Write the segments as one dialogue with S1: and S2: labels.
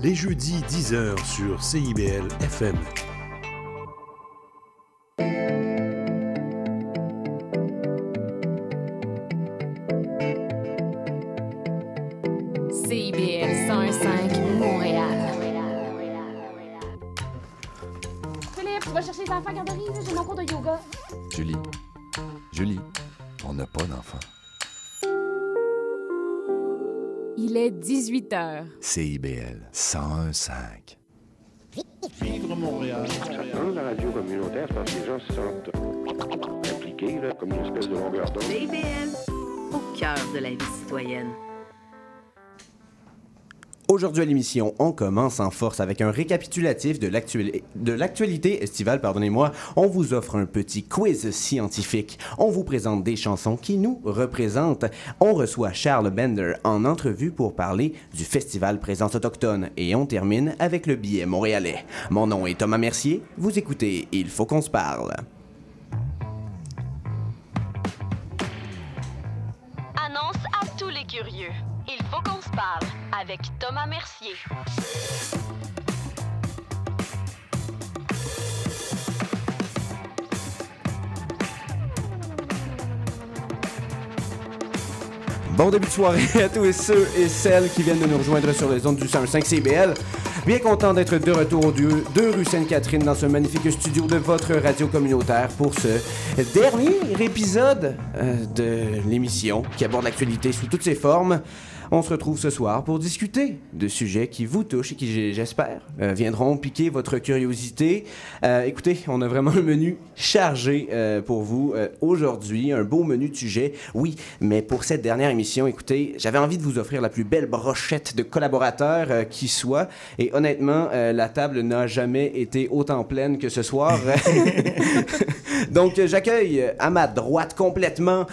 S1: les jeudis 10h sur CIBL FM.
S2: CIBL 105 Montréal.
S3: Philippe, tu vas chercher les enfants à garderie, j'ai mon cours de yoga.
S2: 18 h.
S4: CIBL 101.5.
S5: Vivre Montréal.
S6: Dans la radio communautaire, c'est parce que les gens se sentent impliqués, là, comme une espèce de longueur d'onde.
S7: CIBL, au cœur de la vie citoyenne.
S8: Aujourd'hui à l'émission, on commence en force avec un récapitulatif de l'actuali- de l'actualité estivale. Pardonnez-moi. On vous offre un petit quiz scientifique. On vous présente des chansons qui nous représentent. On reçoit Charles Bender en entrevue pour parler du festival Présence autochtone. Et on termine avec le billet montréalais. Mon nom est Thomas Mercier. Vous écoutez Il faut qu'on se parle.
S9: Avec Thomas Mercier.
S8: Bon début de soirée à tous ceux et celles qui viennent de nous rejoindre sur les ondes du 105 CBL. Bien content d'être de retour au 2 rue Sainte-Catherine dans ce magnifique studio de votre radio communautaire pour ce dernier épisode euh, de l'émission qui aborde l'actualité sous toutes ses formes. On se retrouve ce soir pour discuter de sujets qui vous touchent et qui, j'espère, euh, viendront piquer votre curiosité. Euh, écoutez, on a vraiment un menu chargé euh, pour vous aujourd'hui, un beau menu de sujets, oui, mais pour cette dernière émission, écoutez, j'avais envie de vous offrir la plus belle brochette de collaborateurs qui soit, et honnêtement, la table n'a jamais été autant pleine que ce soir. Donc, j'accueille à ma droite complètement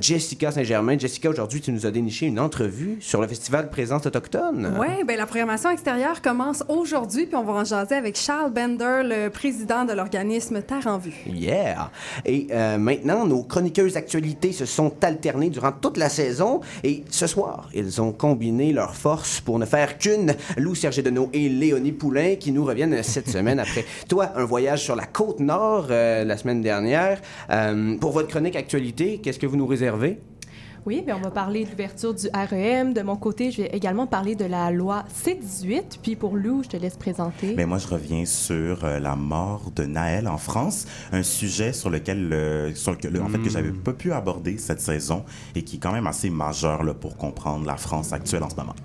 S8: Jessica Saint-Germain. Jessica, aujourd'hui, tu nous as déniché une entrevue sur le festival Présence autochtone.
S10: Oui, ben la programmation extérieure commence aujourd'hui, puis on va en jaser avec Charles Bender, le président de l'organisme Terre en Vue.
S8: Yeah! Et euh, maintenant, nos chroniqueuses actualités se sont alternées durant toute la saison et ce soir, ils ont combiné leurs forces pour ne faire qu'une. Lou Sergé-Deneau et Léonie Poulain qui nous reviennent cette semaine après toi, un voyage sur la côte nord euh, la semaine dernière. Euh, pour votre chronique actualité, qu'est-ce que vous nous réservez?
S11: Oui, bien, on va parler de l'ouverture du REM. De mon côté, je vais également parler de la loi C-18. Puis pour Lou, je te laisse présenter.
S12: Mais moi, je reviens sur euh, la mort de Naël en France, un sujet sur lequel, euh, sur lequel, en fait, que j'avais pas pu aborder cette saison et qui est quand même assez majeur là, pour comprendre la France actuelle en ce moment.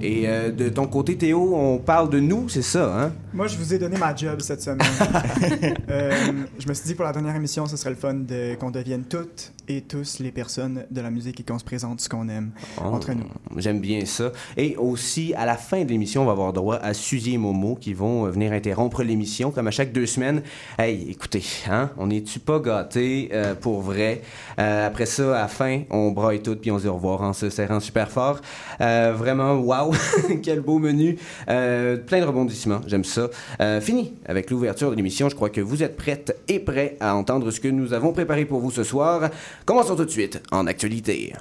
S8: Et euh, de ton côté, Théo, on parle de nous, c'est ça, hein?
S13: Moi, je vous ai donné ma job cette semaine. Euh, je me suis dit pour la dernière émission, ce serait le fun de, qu'on devienne toutes et tous les personnes de la musique et qu'on se présente ce qu'on aime
S8: Oh,
S13: entre nous.
S8: J'aime bien ça. Et aussi, à la fin de l'émission, on va avoir droit à Suzy et Momo qui vont euh, venir interrompre l'émission, comme à chaque deux semaines. Hey, écoutez, hein, on n'est-tu pas gâtés euh, pour vrai? Après ça, à la fin, on braille tout puis on se dit au revoir en se serrant super fort. Vraiment, waouh, quel beau menu. Euh, plein de rebondissements, j'aime ça. Euh, fini avec l'ouverture de l'émission. Je crois que vous êtes prêtes et prêts à entendre ce que nous avons préparé pour vous ce soir. Commençons tout de suite en actualité.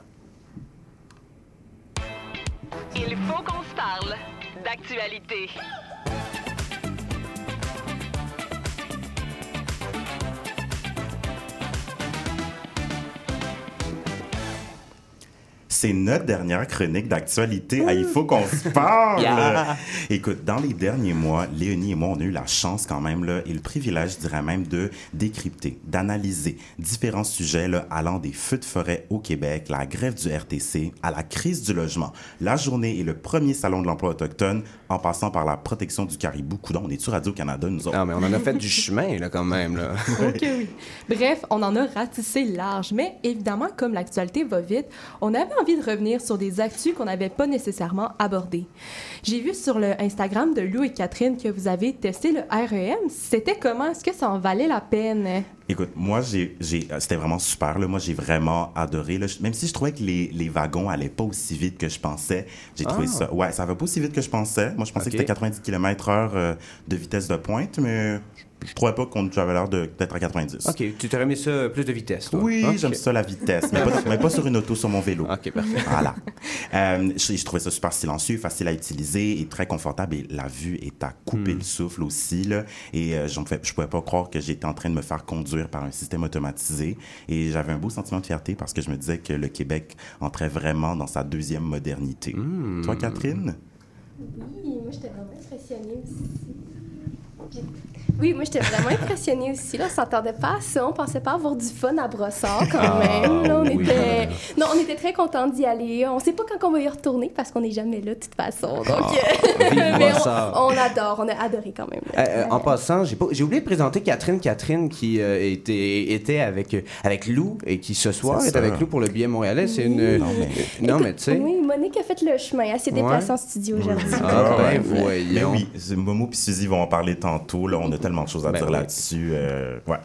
S9: Il faut qu'on se parle d'actualité.
S12: C'est notre dernière chronique d'actualité. Ah, il faut qu'on se parle.
S8: Yeah.
S12: Écoute, dans les derniers mois, Léonie et moi, on a eu la chance quand même là, et le privilège, je dirais même, de décrypter, d'analyser différents sujets là, allant des feux de forêt au Québec, la grève du RTC, à la crise du logement, la journée et le premier salon de l'emploi autochtone, en passant par la protection du caribou. Coudon, on est sur Radio-Canada, nous autres?
S8: Non, mais on en a fait du chemin, là, quand même, là.
S11: OK, oui. Bref, on en a ratissé large, mais évidemment, comme l'actualité va vite, on avait envie de revenir sur des actus qu'on n'avait pas nécessairement abordées. J'ai vu sur le Instagram de Lou et Catherine que vous avez testé le REM. C'était comment? Est-ce que ça en valait la peine?
S12: Écoute, moi, j'ai, j'ai, euh, c'était vraiment super. Là. Moi, j'ai vraiment adoré. Là. Même si je trouvais que les, les wagons allaient pas aussi vite que je pensais, j'ai trouvé
S8: Ah.
S12: ça. Ouais, ça va pas aussi vite que je pensais. Moi, je pensais que c'était 90 km/h euh, de vitesse de pointe, mais je, je trouvais pas qu'on j'avais l'air de, d'être à 90.
S8: OK, tu t'aurais mis ça plus de vitesse, toi.
S12: Oui, j'aime ça la vitesse, mais pas, mais pas sur une auto, sur mon vélo.
S8: OK, parfait.
S12: Voilà. Euh, je, je trouvais ça super silencieux, facile à utiliser et très confortable. Et la vue est à couper
S8: Hmm.
S12: le souffle aussi. Là. Et euh, fais- je pouvais pas croire que j'étais en train de me faire conduire par un système automatisé. Et j'avais un beau sentiment de fierté parce que je me disais que le Québec entrait vraiment dans sa deuxième modernité.
S8: Hmm.
S12: Toi, Catherine?
S14: Oui, moi j'étais vraiment impressionnée aussi. Oui, moi j'étais vraiment impressionnée aussi. Là, on s'attendait pas à ça. On pensait pas avoir du fun à Brossard quand
S15: Ah,
S14: même. Là, on
S15: oui.
S14: était, non, on était très contents d'y aller. On sait pas quand on va y retourner parce qu'on n'est jamais là de toute façon. Donc,
S8: Ah,
S14: euh,
S8: vive
S14: mais on, on adore. On a adoré quand même.
S8: Euh, euh, en passant, j'ai pas- j'ai oublié de présenter Catherine. Catherine qui euh, était, était avec, euh, avec Lou et qui ce soir est avec Lou pour le billet montréalais. C'est une.
S12: Non, mais-
S8: euh, tu sais.
S14: Oui, Monique a fait le chemin. Elle s'est
S8: Ouais.
S14: déplacée en studio aujourd'hui.
S8: Ah, ben
S12: Ouais.
S8: voyons.
S12: Mais oui, c'est- Momo et Suzy vont en parler tantôt. Là, on a tellement de choses à
S8: Ben
S12: dire là-dessus. euh, ouais.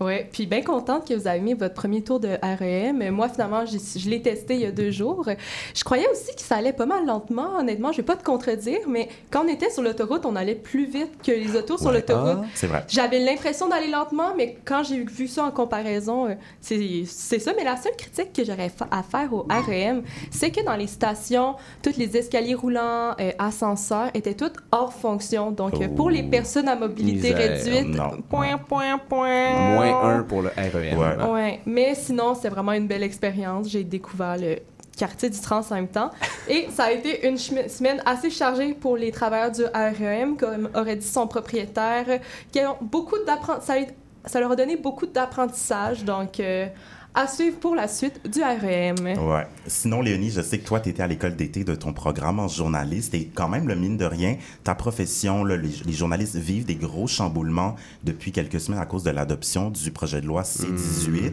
S11: Oui, puis bien contente que vous avez mis votre premier tour de REM. Moi, finalement, je l'ai testé il y a deux jours. Je croyais aussi que ça allait pas mal lentement, honnêtement. Je ne vais pas te contredire, mais quand on était sur l'autoroute, on allait plus vite que les autos sur l'autoroute.
S12: Ah, c'est vrai.
S11: J'avais l'impression d'aller lentement, mais quand j'ai vu ça en comparaison, euh, c'est ça. Mais la seule critique que j'aurais à faire au REM, c'est que dans les stations, tous les escaliers roulants, euh, ascenseurs étaient tous hors fonction. Donc, euh, pour les oh, personnes à mobilité réduite, point, point, point,
S8: un pour le REM.
S12: Ouais.
S11: Mais sinon, c'est vraiment une belle expérience. J'ai découvert le quartier du trans en même temps. Et ça a été une semaine assez chargée pour les travailleurs du REM, comme aurait dit son propriétaire, qui ont beaucoup d'apprentissage. Ça, leur a donné beaucoup d'apprentissage. Donc, euh, à suivre pour la suite du REM.
S12: Ouais. Sinon, Léonie, je sais que toi, tu étais à l'école d'été de ton programme en journaliste et quand même, le mine de rien, ta profession, là, les, les journalistes vivent des gros chamboulements depuis quelques semaines à cause de l'adoption du projet de loi C-18.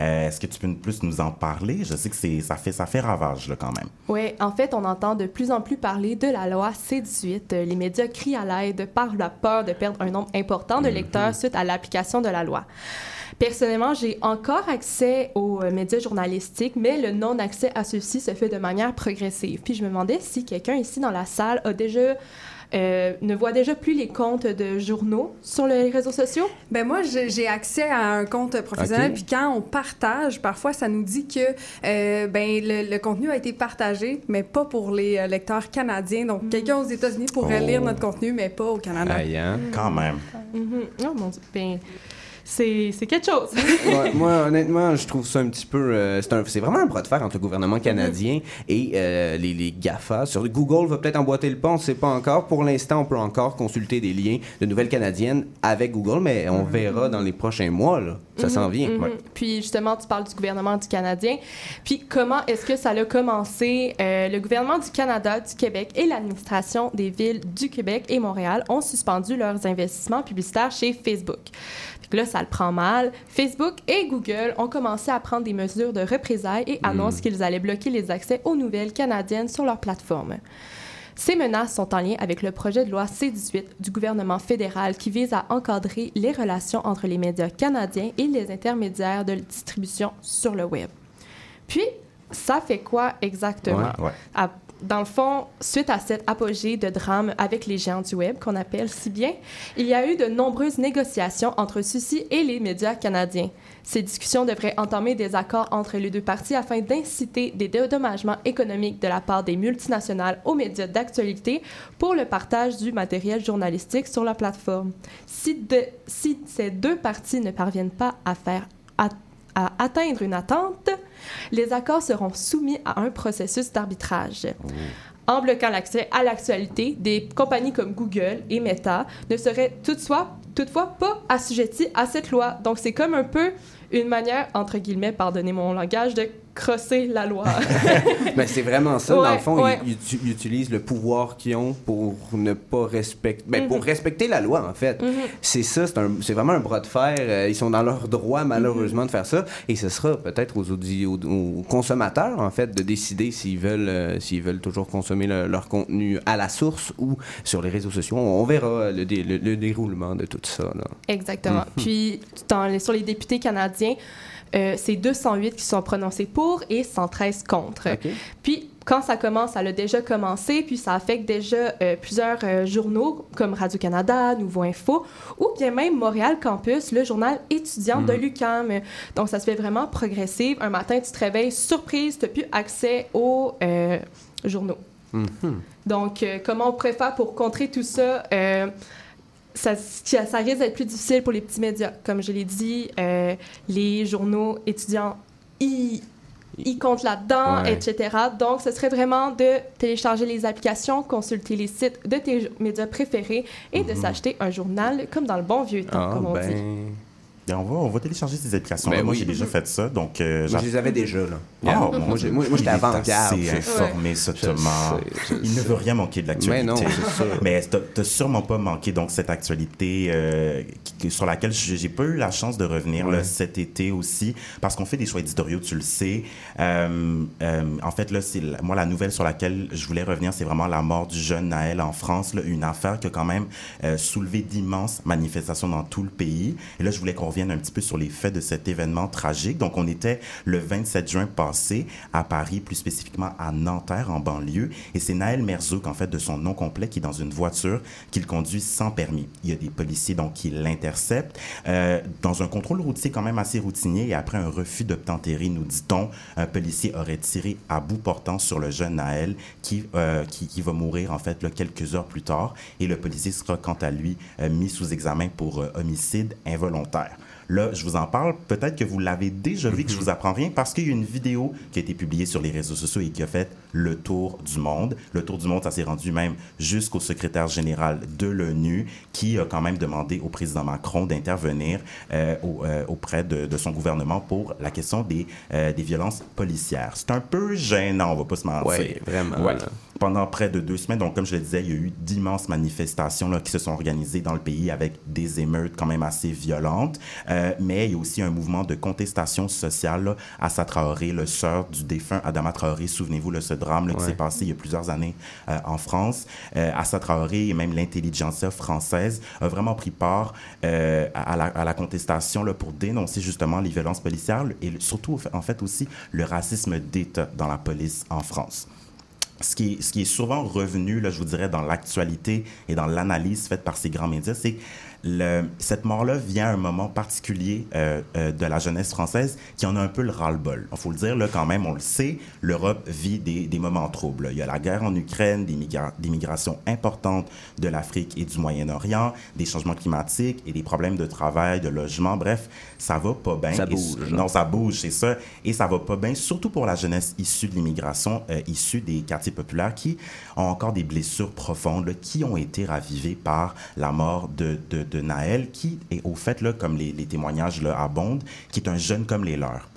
S12: Euh, Est-ce que tu peux plus nous en parler? Je sais que ça fait, ça fait ravage là, quand même.
S11: Oui, en fait, on entend de plus en plus parler de la loi C-18. Euh, Les médias crient à l'aide par la peur de perdre un nombre important de lecteurs suite à l'application de la loi. Personnellement, j'ai encore accès aux euh, médias journalistiques, mais le non-accès à ceux-ci se fait de manière progressive. Puis je me demandais si quelqu'un ici dans la salle a déjà euh, ne voit déjà plus les comptes de journaux sur les réseaux sociaux?
S10: Ben moi, j'ai accès à un compte professionnel, puis quand on partage, parfois, ça nous dit que euh, ben, le, le contenu a été partagé, mais pas pour les lecteurs canadiens. Donc, quelqu'un aux États-Unis pourrait
S12: Oh.
S10: lire notre contenu, mais pas au Canada.
S8: Aïe, hein?
S12: Quand même.
S11: Mhm. Oh mon Dieu, ben, c'est quelque chose.
S8: Ouais, moi, honnêtement, je trouve ça un petit peu. euh, c'est vraiment un bras de fer entre le gouvernement canadien et euh, les, les GAFA. Sur Google va peut-être emboîter le pas, on ne sait pas encore. Pour l'instant, on peut encore consulter des liens de nouvelles canadiennes avec Google, mais on verra dans les prochains mois. Là. Ça s'en
S11: Mhm,
S8: vient. Ouais.
S11: Puis justement, tu parles du gouvernement du Canadien. Puis comment est-ce que ça a commencé? Euh, le gouvernement du Canada, du Québec et l'administration des villes du Québec et Montréal ont suspendu leurs investissements publicitaires chez Facebook. Là, ça le prend mal. Facebook et Google ont commencé à prendre des mesures de représailles et annoncent qu'ils allaient bloquer les accès aux nouvelles canadiennes sur leur plateforme. Ces menaces sont en lien avec le projet de loi C-18 du gouvernement fédéral qui vise à encadrer les relations entre les médias canadiens et les intermédiaires de distribution sur le web. Puis, ça fait quoi exactement?
S12: Ouais, ouais.
S11: À- dans le fond, suite à cette apogée de drame avec les géants du web qu'on appelle si bien, il y a eu de nombreuses négociations entre ceux-ci et les médias canadiens. Ces discussions devraient entamer des accords entre les deux parties afin d'inciter des dédommagements économiques de la part des multinationales aux médias d'actualité pour le partage du matériel journalistique sur la plateforme. Si, ces deux parties ne parviennent pas à- à atteindre une attente, les accords seront soumis à un processus d'arbitrage. En bloquant l'accès à l'actualité, des compagnies comme Google et Meta ne seraient toutefois, toutefois pas assujetties à cette loi. Donc, c'est comme un peu une manière, entre guillemets, pardonnez mon langage, de crosser la loi.
S8: Ben, c'est vraiment ça. dans le fond,
S11: ouais.
S8: ils, utilisent le pouvoir qu'ils ont pour ne pas respecter. Ben,
S11: Mhm.
S8: pour respecter la loi, en fait.
S11: Mhm.
S8: C'est ça, c'est vraiment un bras de fer. Euh, Ils sont dans leur droit, malheureusement, de faire ça. Et ce sera peut-être aux, aux, aux consommateurs, en fait, de décider s'ils veulent, euh, s'ils veulent toujours consommer le- leur contenu à la source ou sur les réseaux sociaux. On, on verra le, dé- le- le déroulement de tout ça. Là.
S11: Exactement.
S8: Mhm.
S11: Puis, dans sur les députés canadiens, euh, c'est 208 qui sont prononcés pour et 113 contre. Puis, quand ça commence, ça a déjà commencé, puis ça affecte déjà euh, plusieurs euh, journaux comme Radio-Canada, Nouveau Info, ou bien même Montréal Campus, le journal étudiant de
S15: Mhm.
S11: l'UQAM. Donc, ça se fait vraiment progressif. Un matin, tu te réveilles, surprise, tu n'as plus accès aux journaux.
S8: Mhm.
S11: Donc, comment on pourrait faire pour contrer tout ça? Ça, risque d'être plus difficile pour les petits médias. Comme je l'ai dit, euh, les journaux étudiants, ils, ils comptent là-dedans,
S8: Ouais.
S11: etc. Donc, ce serait vraiment de télécharger les applications, consulter les sites de tes médias préférés et de s'acheter un journal comme dans le bon vieux temps.
S12: Ah,
S11: comme on
S12: ben,
S11: dit.
S12: Bien, on, va, on va télécharger ces applications.
S8: Ben
S12: moi,
S8: oui.
S12: j'ai déjà fait ça. Donc, euh,
S8: Moi, je les avais déjà, là.
S12: Ah,
S8: Moi,
S12: Dieu.
S8: moi- moi, j'étais avant-garde,
S12: assez
S8: c'est-
S12: informé,
S8: Ouais.
S12: ce
S8: Je
S12: Thomas.
S8: sais, je
S12: Il ne veut rien manquer de l'actualité.
S8: Mais non.
S12: Mais t'as- sûrement pas manqué donc cette actualité euh, qui- sur laquelle j'ai pas eu la chance de revenir là, cet été aussi parce qu'on fait des choix éditoriaux, tu le sais. Euh, euh, en fait là, c'est la- moi la nouvelle sur laquelle je voulais revenir, c'est vraiment la mort du jeune Naël en France, là, une affaire qui a quand même euh, soulevé d'immenses manifestations dans tout le pays. Et là, je voulais qu'on revienne un petit peu sur les faits de cet événement tragique. Donc, on était le 27 juin passé à Paris, plus spécifiquement à Nanterre, en banlieue. Et c'est Naël Merzouk, en fait, de son nom complet, qui est dans une voiture qu'il conduit sans permis. Il y a des policiers, donc, qui l'interceptent. Euh, dans un contrôle routier quand même assez routinier et après un refus d'obtempérer, nous dit-on, un policier aurait tiré à bout portant sur le jeune Naël qui, euh, qui, qui va mourir, en fait, là, quelques heures plus tard. Et le policier sera, quant à lui, euh, mis sous examen pour euh, homicide involontaire. Là, je vous en parle. Peut-être que vous l'avez déjà vu, que je vous apprends rien, parce qu'il y a une vidéo qui a été publiée sur les réseaux sociaux et qui a fait le tour du monde. Le tour du monde, ça s'est rendu même jusqu'au secrétaire général de l'ONU, qui a quand même demandé au président Macron d'intervenir euh, au- euh, auprès de, de son gouvernement pour la question des, euh, des violences policières. C'est un peu gênant, on va pas se mentir.
S8: Ouais, vraiment,
S12: Ouais. Pendant près de deux semaines, donc comme je le disais, il y a eu d'immenses manifestations là, qui se sont organisées dans le pays avec des émeutes quand même assez violentes. Euh, mais il y a aussi un mouvement de contestation sociale là, à Traoré, le sœur du défunt Adama Traoré. Souvenez-vous de ce drame là, qui
S8: Ouais.
S12: s'est passé il y a plusieurs années euh, en France. Euh, Assa Traoré et même l'intelligentsia française a vraiment pris part euh, à, la, à la contestation là, pour dénoncer justement les violences policières et surtout en fait aussi le racisme d'État dans la police en France ce qui, est, ce qui est souvent revenu, là, je vous dirais, dans l'actualité et dans l'analyse faite par ces grands médias, c'est cette mort-là vient à un moment particulier euh, euh, de la jeunesse française qui en a un peu le ras-le-bol. Il faut le dire, là, quand même, on le sait, l'Europe vit des, moments troubles. Il y a la guerre en Ukraine, des migrations importantes de l'Afrique et du Moyen-Orient, des changements climatiques et des problèmes de travail, de logement. Bref, ça va pas bien.
S8: Ça
S12: Et-
S8: bouge.
S12: Non, ça bouge, c'est ça. Et ça va pas bien, surtout pour la jeunesse issue de l'immigration, euh, issue des quartiers populaires qui ont encore des blessures profondes, là, qui ont été ravivées par la mort de, de, de Naël, qui est au fait, là, comme les, les témoignages là, abondent, qui est un jeune comme les leurs.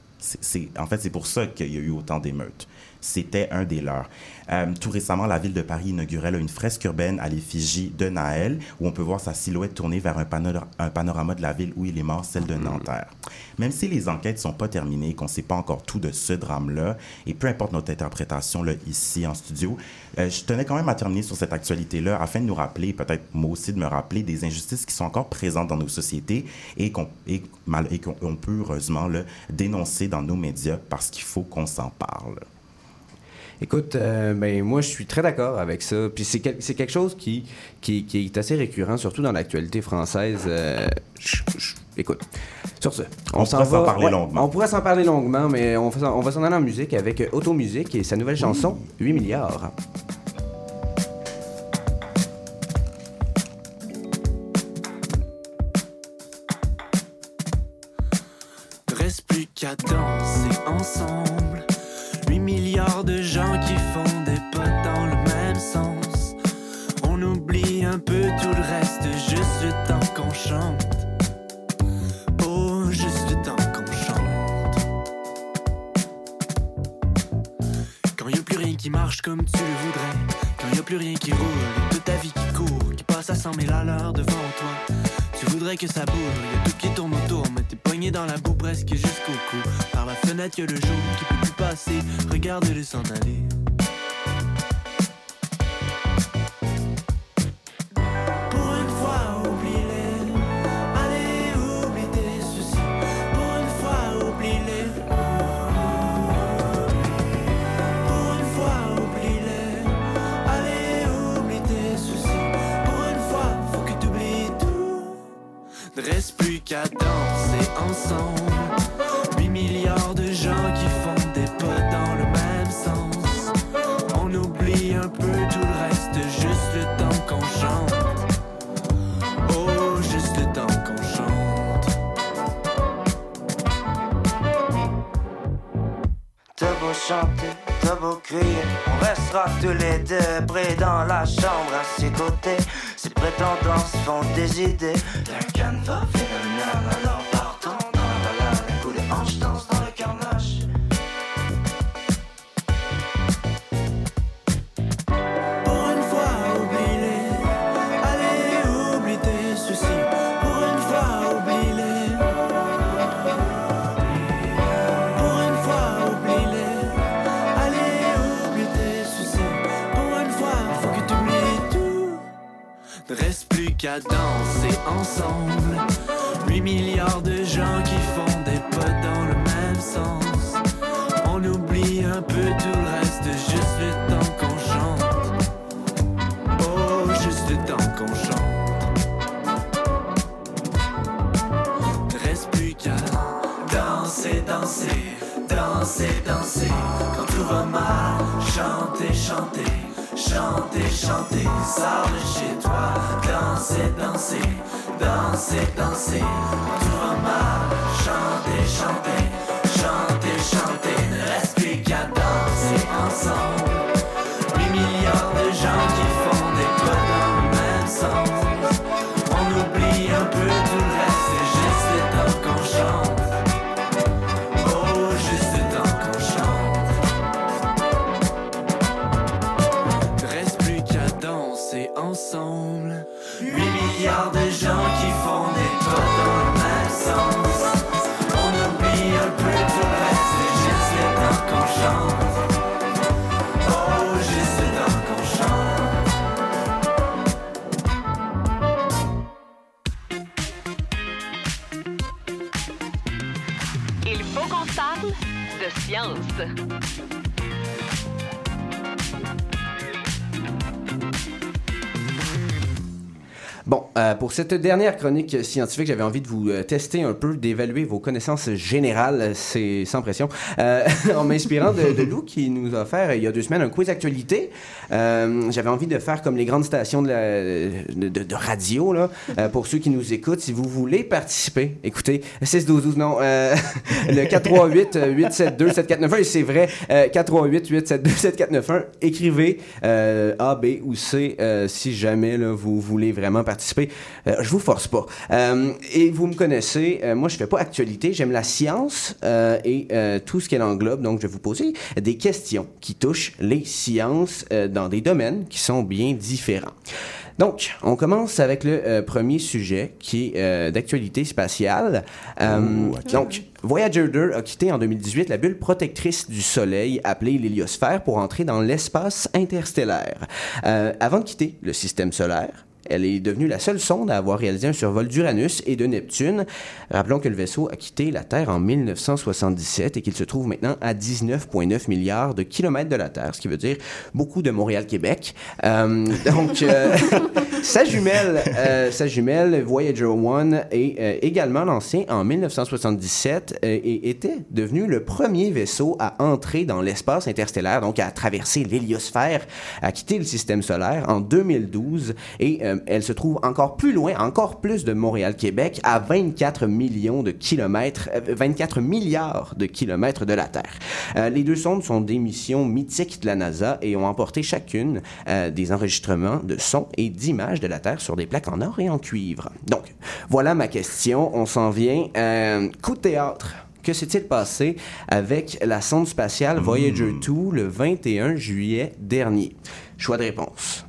S12: En fait, c'est pour ça qu'il y a eu autant d'émeutes. C'était un des leurs. Euh, tout récemment, la ville de Paris inaugurait là, une fresque urbaine à l'effigie de Naël, où on peut voir sa silhouette tournée vers un, panora- un panorama de la ville où il est mort, celle de Nanterre. Même si les enquêtes sont pas terminées, qu'on ne sait pas encore tout de ce drame-là, et peu importe notre interprétation là, ici en studio, euh, je tenais quand même à terminer sur cette actualité-là afin de nous rappeler, peut-être moi aussi de me rappeler, des injustices qui sont encore présentes dans nos sociétés et qu'on et, et peut heureusement là, dénoncer dans nos médias parce qu'il faut qu'on s'en parle.
S8: Écoute, euh, ben, moi, je suis très d'accord avec ça. Puis c'est, quel- c'est quelque chose qui, qui, qui est assez récurrent, surtout dans l'actualité française. Euh, écoute, sur ce,
S12: On pourrait s'en parler longuement.
S8: On pourrait s'en parler longuement, mais on, va s'en- on va s'en aller en musique avec euh, Automusique et sa nouvelle chanson, 8 milliards.
S15: Reste plus qu'à danser ensemble. Comme tu le voudrais. Quand y a plus rien qui roule, toute ta vie qui court, qui passe à 100 000 à l'heure devant toi. Tu voudrais que ça bouge, y a tout qui tourne autour, mais t'es pogné dans la boue presque jusqu'au cou. Par la fenêtre, y a le jour qui peut plus passer, regarde-le s'en aller. Qu'à danser ensemble.
S16: T'as beau chanter, t'as beau crier, on restera tous les deux près dans la chambre à ses côtés. Ces prétendants se font des idées d'un canevas
S15: qu'à danser ensemble. 8 milliards de gens qui font des pas dans le même sens. On oublie un peu tout le reste, juste le temps qu'on chante. Oh, juste le temps qu'on chante. Reste plus qu'à danser, danser, danser, danser. Quand tout va mal, chanter, chanter, chanter, chanter. Sors de chez toi, danser, danser, danser, danser. Quand tout va mal, chanter, chanter, chanter, chanter. Ne reste plus qu'à danser ensemble.
S9: Il faut qu'on parle de science.
S8: Bon, euh, pour cette dernière chronique scientifique, j'avais envie de vous euh, tester un peu, d'évaluer vos connaissances générales, c'est sans pression, euh, en m'inspirant de, de Lou qui nous a offert il y a deux semaines un quiz actualité. Euh, j'avais envie de faire comme les grandes stations de, la- de, de- radio, là, euh, pour ceux qui nous écoutent, si vous voulez participer, écoutez, 6 12 12 non, euh, le 438 872 7491 et c'est vrai, euh, 438 872 7491, écrivez A, B ou C si jamais là, vous voulez vraiment participer. Euh, je vous force pas. Euh, et vous me connaissez, euh, moi je fais pas actualité, j'aime la science euh, et tout ce qu'elle englobe. Donc je vais vous poser des questions qui touchent les sciences dans des domaines qui sont bien différents. Donc, on commence avec le euh, premier sujet qui est euh, d'actualité spatiale. Euh, Donc, Voyager 2 a quitté en 2018 la bulle protectrice du Soleil appelée l'héliosphère pour entrer dans l'espace interstellaire. Avant de quitter le système solaire, elle est devenue la seule sonde à avoir réalisé un survol d'Uranus et de Neptune. Rappelons que le vaisseau a quitté la Terre en 1977 et qu'il se trouve maintenant à 19,9 milliards de kilomètres de la Terre, ce qui veut dire beaucoup de Montréal-Québec. Euh, donc, euh, sa jumelle, euh, sa jumelle Voyager 1 est également lancée en 1977 euh, et était devenu le premier vaisseau à entrer dans l'espace interstellaire, donc à traverser l'héliosphère, à quitter le système solaire en 2012 et elle se trouve encore plus loin, encore plus de Montréal-Québec, à 24 millions de kilomètres, euh, 24 milliards de kilomètres de la Terre. Euh, les deux sondes sont des missions mythiques de la NASA et ont emporté chacune euh, des enregistrements de sons et d'images de la Terre sur des plaques en or et en cuivre. Donc, voilà ma question. On s'en vient. Euh, coup de théâtre. que s'est-il passé avec la sonde spatiale Voyager 2 le 21 juillet dernier? Choix de réponse.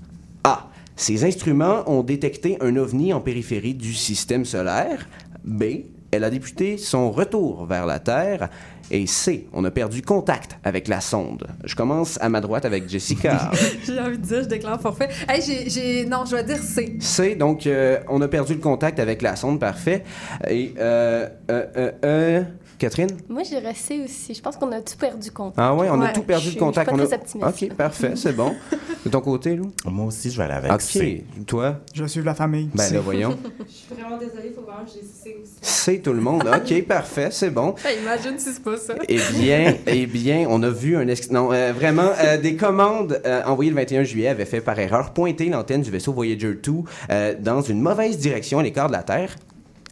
S8: Ces instruments ont détecté un ovni en périphérie du système solaire. B. Elle a débuté son retour vers la Terre. Et C. On a perdu contact avec la sonde. Je commence à ma droite avec Jessica.
S10: j'ai envie de dire, je déclare forfait. Hey, j'ai, j'ai... Non, je vais dire C.
S8: C. Donc, euh, on a perdu le contact avec la sonde. Parfait. Et, euh, euh, euh, Catherine?
S14: Moi, j'ai resté aussi. Je pense qu'on a tout perdu contact.
S8: Ah ouais, on a tout perdu
S14: Je
S8: le
S14: suis-
S8: contact.
S14: Je
S8: on
S14: suis
S8: a...
S14: pas très optimiste.
S8: OK, parfait, c'est bon. De ton côté, Lou?
S12: Moi aussi, je vais aller avec
S8: OK.
S12: C.
S8: Toi?
S13: Je vais suivre la famille.
S8: Ben là, voyons.
S11: Je suis vraiment désolée, il faut vraiment que j'ai C aussi.
S8: C'est tout le monde. OK, parfait, c'est bon.
S10: Hey, imagine si c'est pas ça.
S8: Eh bien, eh bien, on a vu un... ex- Non, euh, vraiment, euh, des commandes euh, envoyées le 21 juillet avaient fait par erreur pointer l'antenne du vaisseau Voyager 2 euh, dans une mauvaise direction à l'écart de la Terre,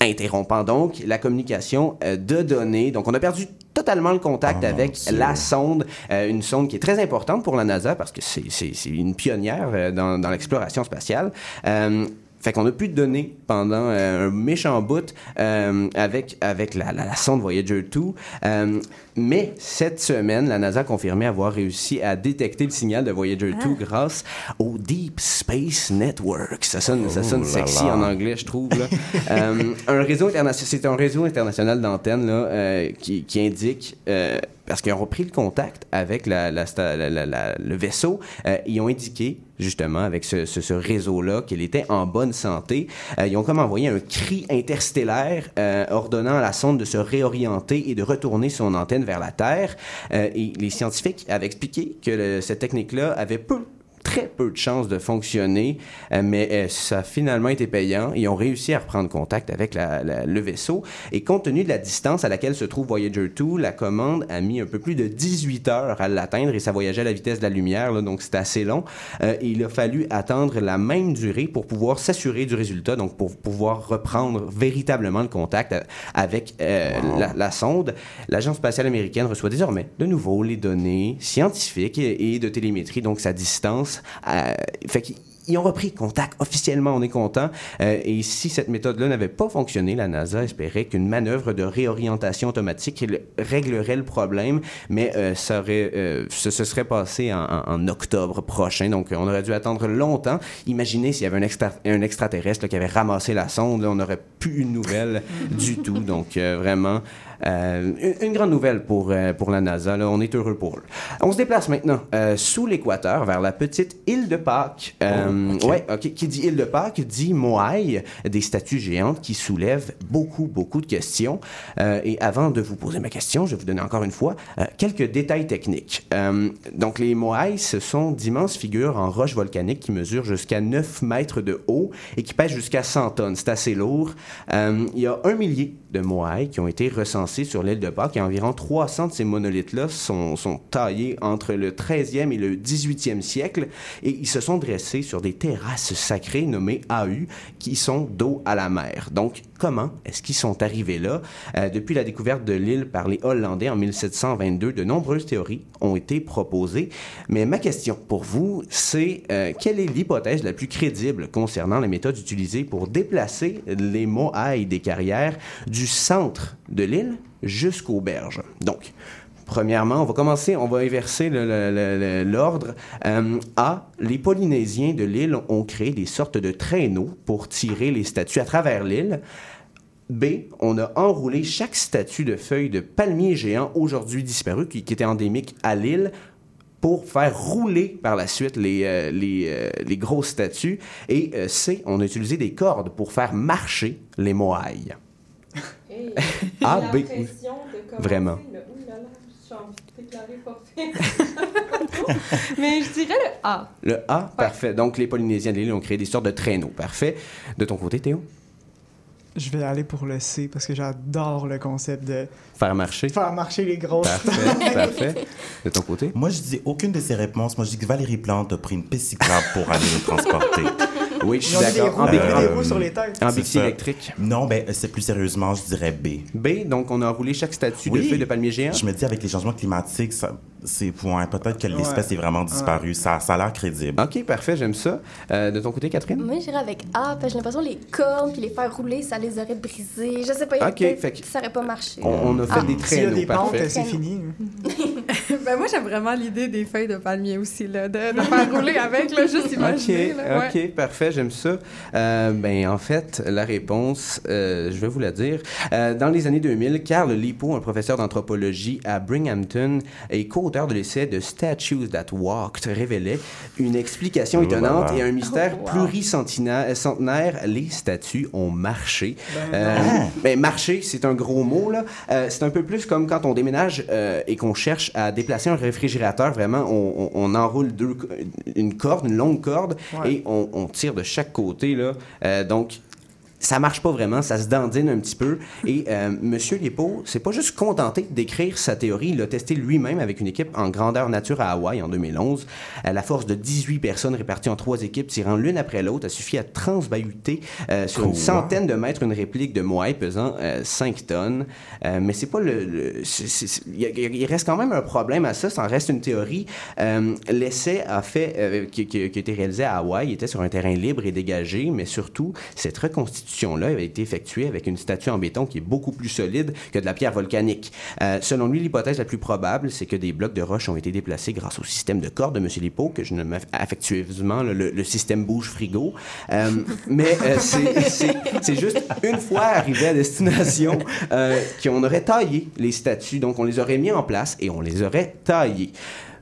S8: interrompant donc la communication euh, de données. Donc, on a perdu totalement le contact
S12: Oh,
S8: avec la sonde, euh, une sonde qui est très importante pour la NASA parce que c'est- une pionnière euh, dans, dans l'exploration spatiale. Fait qu'on n'a plus de données pendant euh, un méchant bout euh, avec, avec la, la- la sonde Voyager 2. Euh, mais cette semaine, la NASA a confirmé avoir réussi à détecter le signal de Voyager 2 grâce au Deep Space Network. Ça sonne, ça sonne
S12: Oh là
S8: sexy
S12: là.
S8: en anglais, je trouve. là. Euh, un réseau international, c'est un réseau international d'antennes là, euh, qui, qui indique euh, parce qu'ils ont repris le contact avec la, la sta- la- la- la- le vaisseau, euh, ils ont indiqué justement avec ce, ce- ce réseau-là qu'il était en bonne santé. Euh, ils ont comme envoyé un cri interstellaire euh, ordonnant à la sonde de se réorienter et de retourner son antenne la Terre. Euh, et les scientifiques avaient expliqué que cette technique-là avait peu très peu de chances de fonctionner, euh, mais euh, ça a finalement été payant. Ils ont réussi à reprendre contact avec la- la- le vaisseau. Et compte tenu de la distance à laquelle se trouve Voyager 2, la commande a mis un peu plus de 18 heures à l'atteindre et ça voyageait à la vitesse de la lumière, là, donc c'était assez long. Euh, et il a fallu attendre la même durée pour pouvoir s'assurer du résultat, donc pour pouvoir reprendre véritablement le contact avec euh, la, la sonde. L'Agence spatiale américaine reçoit désormais de nouveau les données scientifiques et, et de télémétrie, donc sa distance. Euh, ils ont repris contact officiellement, on est content. Euh, et si cette méthode-là n'avait pas fonctionné, la NASA espérait qu'une manœuvre de réorientation automatique le- réglerait le problème, mais euh, ça ce, serait passé en, octobre prochain, donc on aurait dû attendre longtemps. Imaginez s'il y avait un, extra- un extraterrestre qui avait ramassé la sonde, on n'aurait plus une nouvelle du tout. Donc vraiment, une, une grande nouvelle pour, euh, pour la NASA. Là, on est heureux pour eux. On se déplace maintenant euh, sous l'équateur vers la petite île de Pâques. Euh,
S12: Oh, ok.
S8: Ouais, ok. Qui dit île de Pâques dit Moai, des statues géantes qui soulèvent beaucoup, beaucoup de questions. Euh, et avant de vous poser ma question, je vais vous donner encore une fois euh, quelques détails techniques. Euh, donc, les Moai, ce sont d'immenses figures en roche volcanique qui mesurent jusqu'à 9 mètres de haut et qui pèsent jusqu'à 100 tonnes. C'est assez lourd. Euh, il y a un millier de Moai qui ont été recensés sur l'île de Pâques et environ 300 de ces monolithes-là sont, sont taillés entre le 13e et le 18e siècle et ils se sont dressés sur des terrasses sacrées nommées AU qui sont dos à la mer. Donc, comment est-ce qu'ils sont arrivés là? Euh, depuis la découverte de l'île par les Hollandais en 1722, de nombreuses théories ont été proposées. Mais ma question pour vous, c'est euh, quelle est l'hypothèse la plus crédible concernant les méthodes utilisées pour déplacer les moailles des carrières du centre de l'île jusqu'aux berges? Donc, Premièrement, on va commencer, on va inverser l'ordre. Euh, A, les Polynésiens de l'île ont créé des sortes de traîneaux pour tirer les statues à travers l'île. B, on a enroulé chaque statue de feuilles de palmier géant aujourd'hui disparu, qui, qui était endémique à l'île, pour faire rouler par la suite les, euh, les, euh, les grosses statues. Et euh, C, on a utilisé des cordes pour faire marcher les moailles.
S11: Hey, j'ai
S8: B, Vraiment.
S11: là. Ouh là là, forfait. Mais je dirais le A.
S8: Le A, parfait. Donc, les Polynésiens de l'île ont créé des sortes de traîneaux. Parfait. De ton côté, Théo?
S13: Je vais aller pour le C parce que j'adore le concept de
S8: Faire marcher.
S13: faire marcher les grosses.
S8: Parfait, parfait. De ton côté?
S12: Moi, je dis aucune de ces réponses. Moi, je dis que Valérie Plante a pris une piste cyclable pour aller le transporter.
S8: Oui, je suis d'accord.
S13: roues-
S8: En
S13: des
S8: Bixi-
S13: roues sur les têtes.
S8: En
S12: C'est
S8: Bixi
S12: ça.
S8: électrique.
S12: Non, ben, c'est plus sérieusement, je dirais B.
S8: B, donc on a roulé chaque statue de feuilles de palmier géant.
S12: Je me dis, avec les changements climatiques, ça, c'est ouais, peut-être que l'espèce
S8: Ouais.
S12: est vraiment disparue. Ça, ça a l'air crédible.
S8: OK, parfait, j'aime ça. Euh, de ton côté, Catherine?
S14: Moi, j'irais avec A, parce que j'ai l'impression que les cornes puis les faire rouler, ça les aurait brisés. Je sais pas,
S8: Ok, fait que-
S14: ça aurait pas marché.
S8: On, on a fait
S14: Ah.
S8: des traîneaux,
S13: des
S8: parfait.
S13: pentes, c'est fini.
S10: ben moi, j'aime vraiment l'idée des feuilles de palmier aussi, là, de, de faire rouler avec, là, juste imaginer.
S8: OK,
S10: là, ouais.
S8: OK, parfait, j'aime ça. Euh, ben, en fait, la réponse, euh, je vais vous la dire. Euh, dans les années 2000, Carl Lipo, un professeur d'anthropologie à Binghamton et co-auteur de l'essai de Statues That Walked, révélait une explication
S12: Oh
S8: étonnante et un mystère
S12: Oh, wow.
S8: pluricentenaire. Les statues ont marché.
S12: Ben
S8: Euh, ben, marcher, c'est un gros mot, là. Euh, c'est un peu plus comme quand on déménage euh, et qu'on cherche à déplacer un réfrigérateur. Vraiment, on, on- on enroule deux, une corde, une longue corde,
S13: Ouais.
S8: et on, on tire de chaque côté, là. Euh, donc, ça marche pas vraiment, ça se dandine un petit peu. Et euh, Monsieur Lipo s'est pas juste contenté d'écrire sa théorie, il l'a testé lui-même avec une équipe en grandeur nature à Hawaï en 2011. À la force de 18 personnes réparties en trois équipes tirant l'une après l'autre, a suffi à transbahuter euh, sur une centaine de mètres une réplique de Moai pesant euh, 5 tonnes. Euh, mais c'est pas le... le- c'est- c'est- c'est- Il reste quand même un problème à ça, ça en reste une théorie. Euh, L'essai a fait, euh, qui, qui- qui a été réalisé à Hawaï, était sur un terrain libre et dégagé, mais surtout, cette reconstitution-là avait été effectuée avec une statue en béton qui est beaucoup plus solide que de la pierre volcanique. Euh, selon lui, l'hypothèse la plus probable, c'est que des blocs de roche ont été déplacés grâce au système de cordes de M. Lipo, que je nomme aff- affectueusement le, système bouge-frigo. Euh, mais euh, c'est- juste une fois arrivé à destination qu'on aurait taillé les statues. Donc, on les aurait mis en place et on les aurait taillées.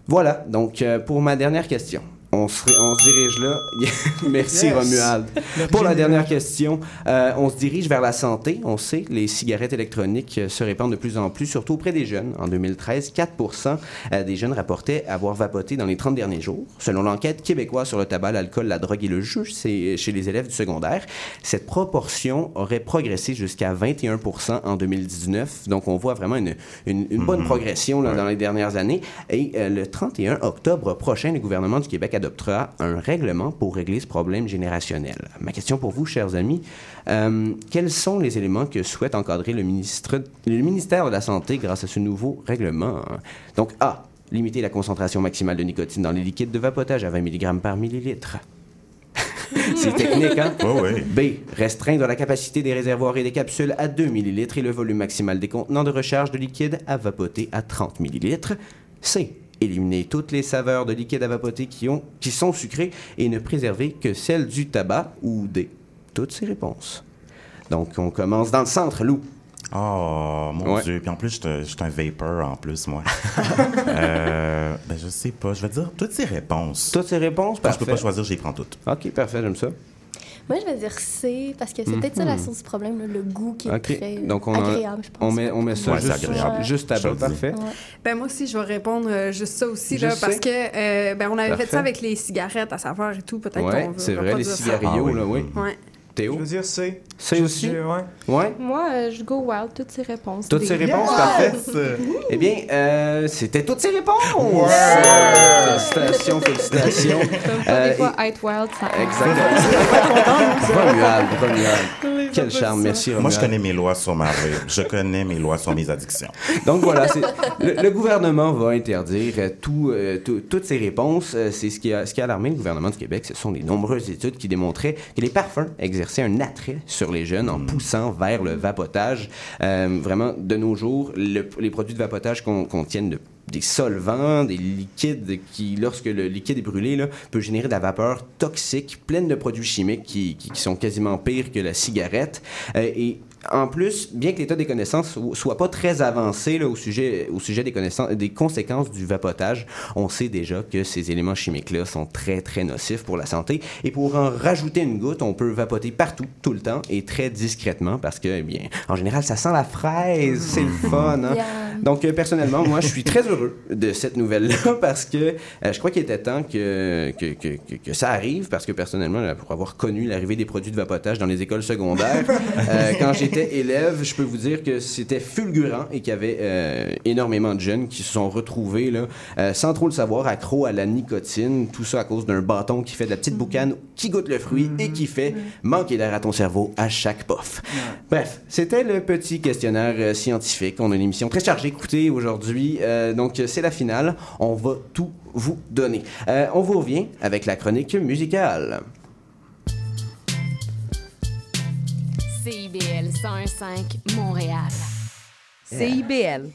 S8: Voilà, donc pour ma dernière question. On se, on se dirige là. Merci
S13: Yes.
S8: Romuald. Pour la dernière question, euh, on se dirige vers la santé. On sait que les cigarettes électroniques euh, se répandent de plus en plus, surtout auprès des jeunes. En 2013, 4% euh, des jeunes rapportaient avoir vapoté dans les 30 derniers jours. Selon l'enquête québécoise sur le tabac, l'alcool, la drogue et le jeu chez les élèves du secondaire, cette proportion aurait progressé jusqu'à 21% en 2019. Donc, on voit vraiment une, une- une bonne
S12: Mhm.
S8: progression là, dans les dernières années. Et euh, le 31 octobre prochain, le gouvernement du Québec adoptera un règlement pour régler ce problème générationnel. Ma question pour vous, chers amis, euh, quels sont les éléments que souhaite encadrer le, ministre, le ministère de la Santé grâce à ce nouveau règlement? Donc, A. Limiter la concentration maximale de nicotine dans les liquides de vapotage à 20 mg par millilitre. C'est technique, hein? B. Restreindre la capacité des réservoirs et des capsules à 2 ml et le volume maximal des contenants de recharge de liquide à vapoter à 30 ml. C. Éliminer toutes les saveurs de liquide à vapoter qui, ont, qui sont sucrées et ne préserver que celles du tabac ou D. Toutes ces réponses. Donc, on commence dans le centre, Lou.
S12: Oh, mon
S8: Ouais.
S12: Dieu. Puis en plus, je suis un vapor en plus, moi. euh, ben, je sais pas. Je vais dire toutes ces réponses.
S8: Toutes ces réponses,
S12: Quand je peux pas choisir, les prends toutes.
S8: OK, parfait, j'aime ça.
S14: Moi, je vais dire C, parce que c'est peut-être ça la
S8: Mhm.
S14: source du problème, là, le goût qui est
S8: OK.
S14: très
S8: Donc, on,
S14: agréable, je pense.
S8: on, met, on met ça
S12: Ouais,
S8: juste,
S12: agréable.
S8: juste à bas, parfait.
S10: Ben moi aussi, je vais répondre euh, juste ça aussi, là,
S8: Juste
S10: parce que euh, ben, on avait fait ça avec les cigarettes à saveur et tout. Peut-être
S8: Ouais,
S10: qu'on veut
S8: c'est vrai, les
S10: ça.
S8: cigarios, là, oui.
S10: Ouais.
S8: Théo?
S13: Je veux dire C.
S8: C'est aussi?
S13: je- ouais.
S8: Ouais.
S11: Moi, euh, je go wild, toutes ces réponses.
S8: Toutes ces réponses,
S11: Yes!
S8: parfait. Eh bien, euh, c'était toutes ces réponses. Félicitations, félicitations.
S11: Comme pas
S8: Euh,
S11: des fois, être wild, ça
S8: Exactement. Romuald, Romuald. Quel charme, merci Romuald.
S12: Moi, je connais mes lois sur ma rue. Je connais mes lois sur mes addictions.
S8: Donc voilà, c'est- le, le gouvernement va interdire euh, tout, euh, tout- toutes ces réponses. Euh, C'est ce qui, a, ce qui a alarmé le gouvernement du Québec. Ce sont les nombreuses études qui démontraient que les parfums exerçaient un attrait sur les jeunes en poussant vers le vapotage. Euh, vraiment, de nos jours, le- les produits de vapotage con- contiennent de- des solvants, des liquides qui, lorsque le liquide est brûlé, là, peut générer de la vapeur toxique, pleine de produits chimiques qui, qui- qui sont quasiment pires que la cigarette. Euh, et en plus, bien que l'état des connaissances so- soit pas très avancé là, au sujet, au sujet des, connaissances, des conséquences du vapotage, on sait déjà que ces éléments chimiques-là sont très, très nocifs pour la santé. Et pour en rajouter une goutte, on peut vapoter partout, tout le temps, et très discrètement, parce que, eh bien, en général, ça sent la fraise, c'est le fun. hein. Donc, euh, personnellement, moi, je suis très heureux de cette nouvelle-là, parce que euh, je crois qu'il était temps que, que, que, que- que ça arrive, parce que personnellement, là, pour avoir connu l'arrivée des produits de vapotage dans les écoles secondaires, euh, quand j'ai j'étais élève, je peux vous dire que c'était fulgurant et qu'il y avait euh, énormément de jeunes qui se sont retrouvés, là, euh, sans trop le savoir, accros à la nicotine. Tout ça à cause d'un bâton qui fait de la petite boucane, qui goûte le fruit et qui fait manquer d'air à ton cerveau à chaque puff. Bref, c'était le petit questionnaire euh, scientifique. On a une émission très chargée. Écoutez, aujourd'hui, donc c'est la finale. On va tout vous donner. On vous revient avec la chronique musicale.
S2: CIBL 101.5 Montréal.
S7: CIBL.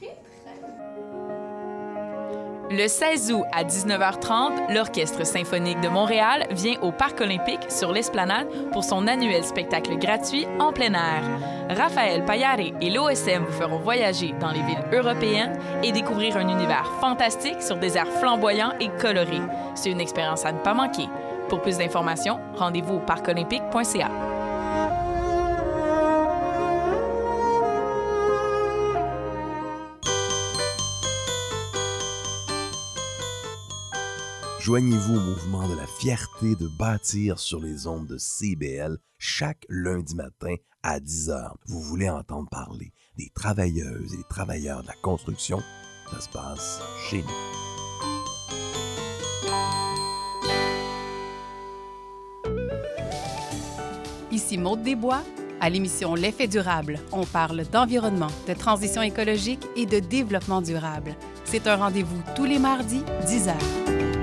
S17: Le 16 août à 19h30, l'Orchestre symphonique de Montréal vient au Parc olympique sur l'Esplanade pour son annuel spectacle gratuit en plein air. Raphaël Payare et l'OSM vous feront voyager dans les villes européennes et découvrir un univers fantastique sur des airs flamboyants et colorés. C'est une expérience à ne pas manquer. Pour plus d'informations, rendez-vous au parcolympique.ca.
S1: Joignez-vous au mouvement de la fierté de bâtir sur les ondes de CBL chaque lundi matin à 10h. Vous voulez entendre parler des travailleuses et des travailleurs de la construction? Ça se passe chez nous.
S18: Ici Maude Desbois. À l'émission L'effet durable, on parle d'environnement, de transition écologique et de développement durable. C'est un rendez-vous tous les mardis, 10 h.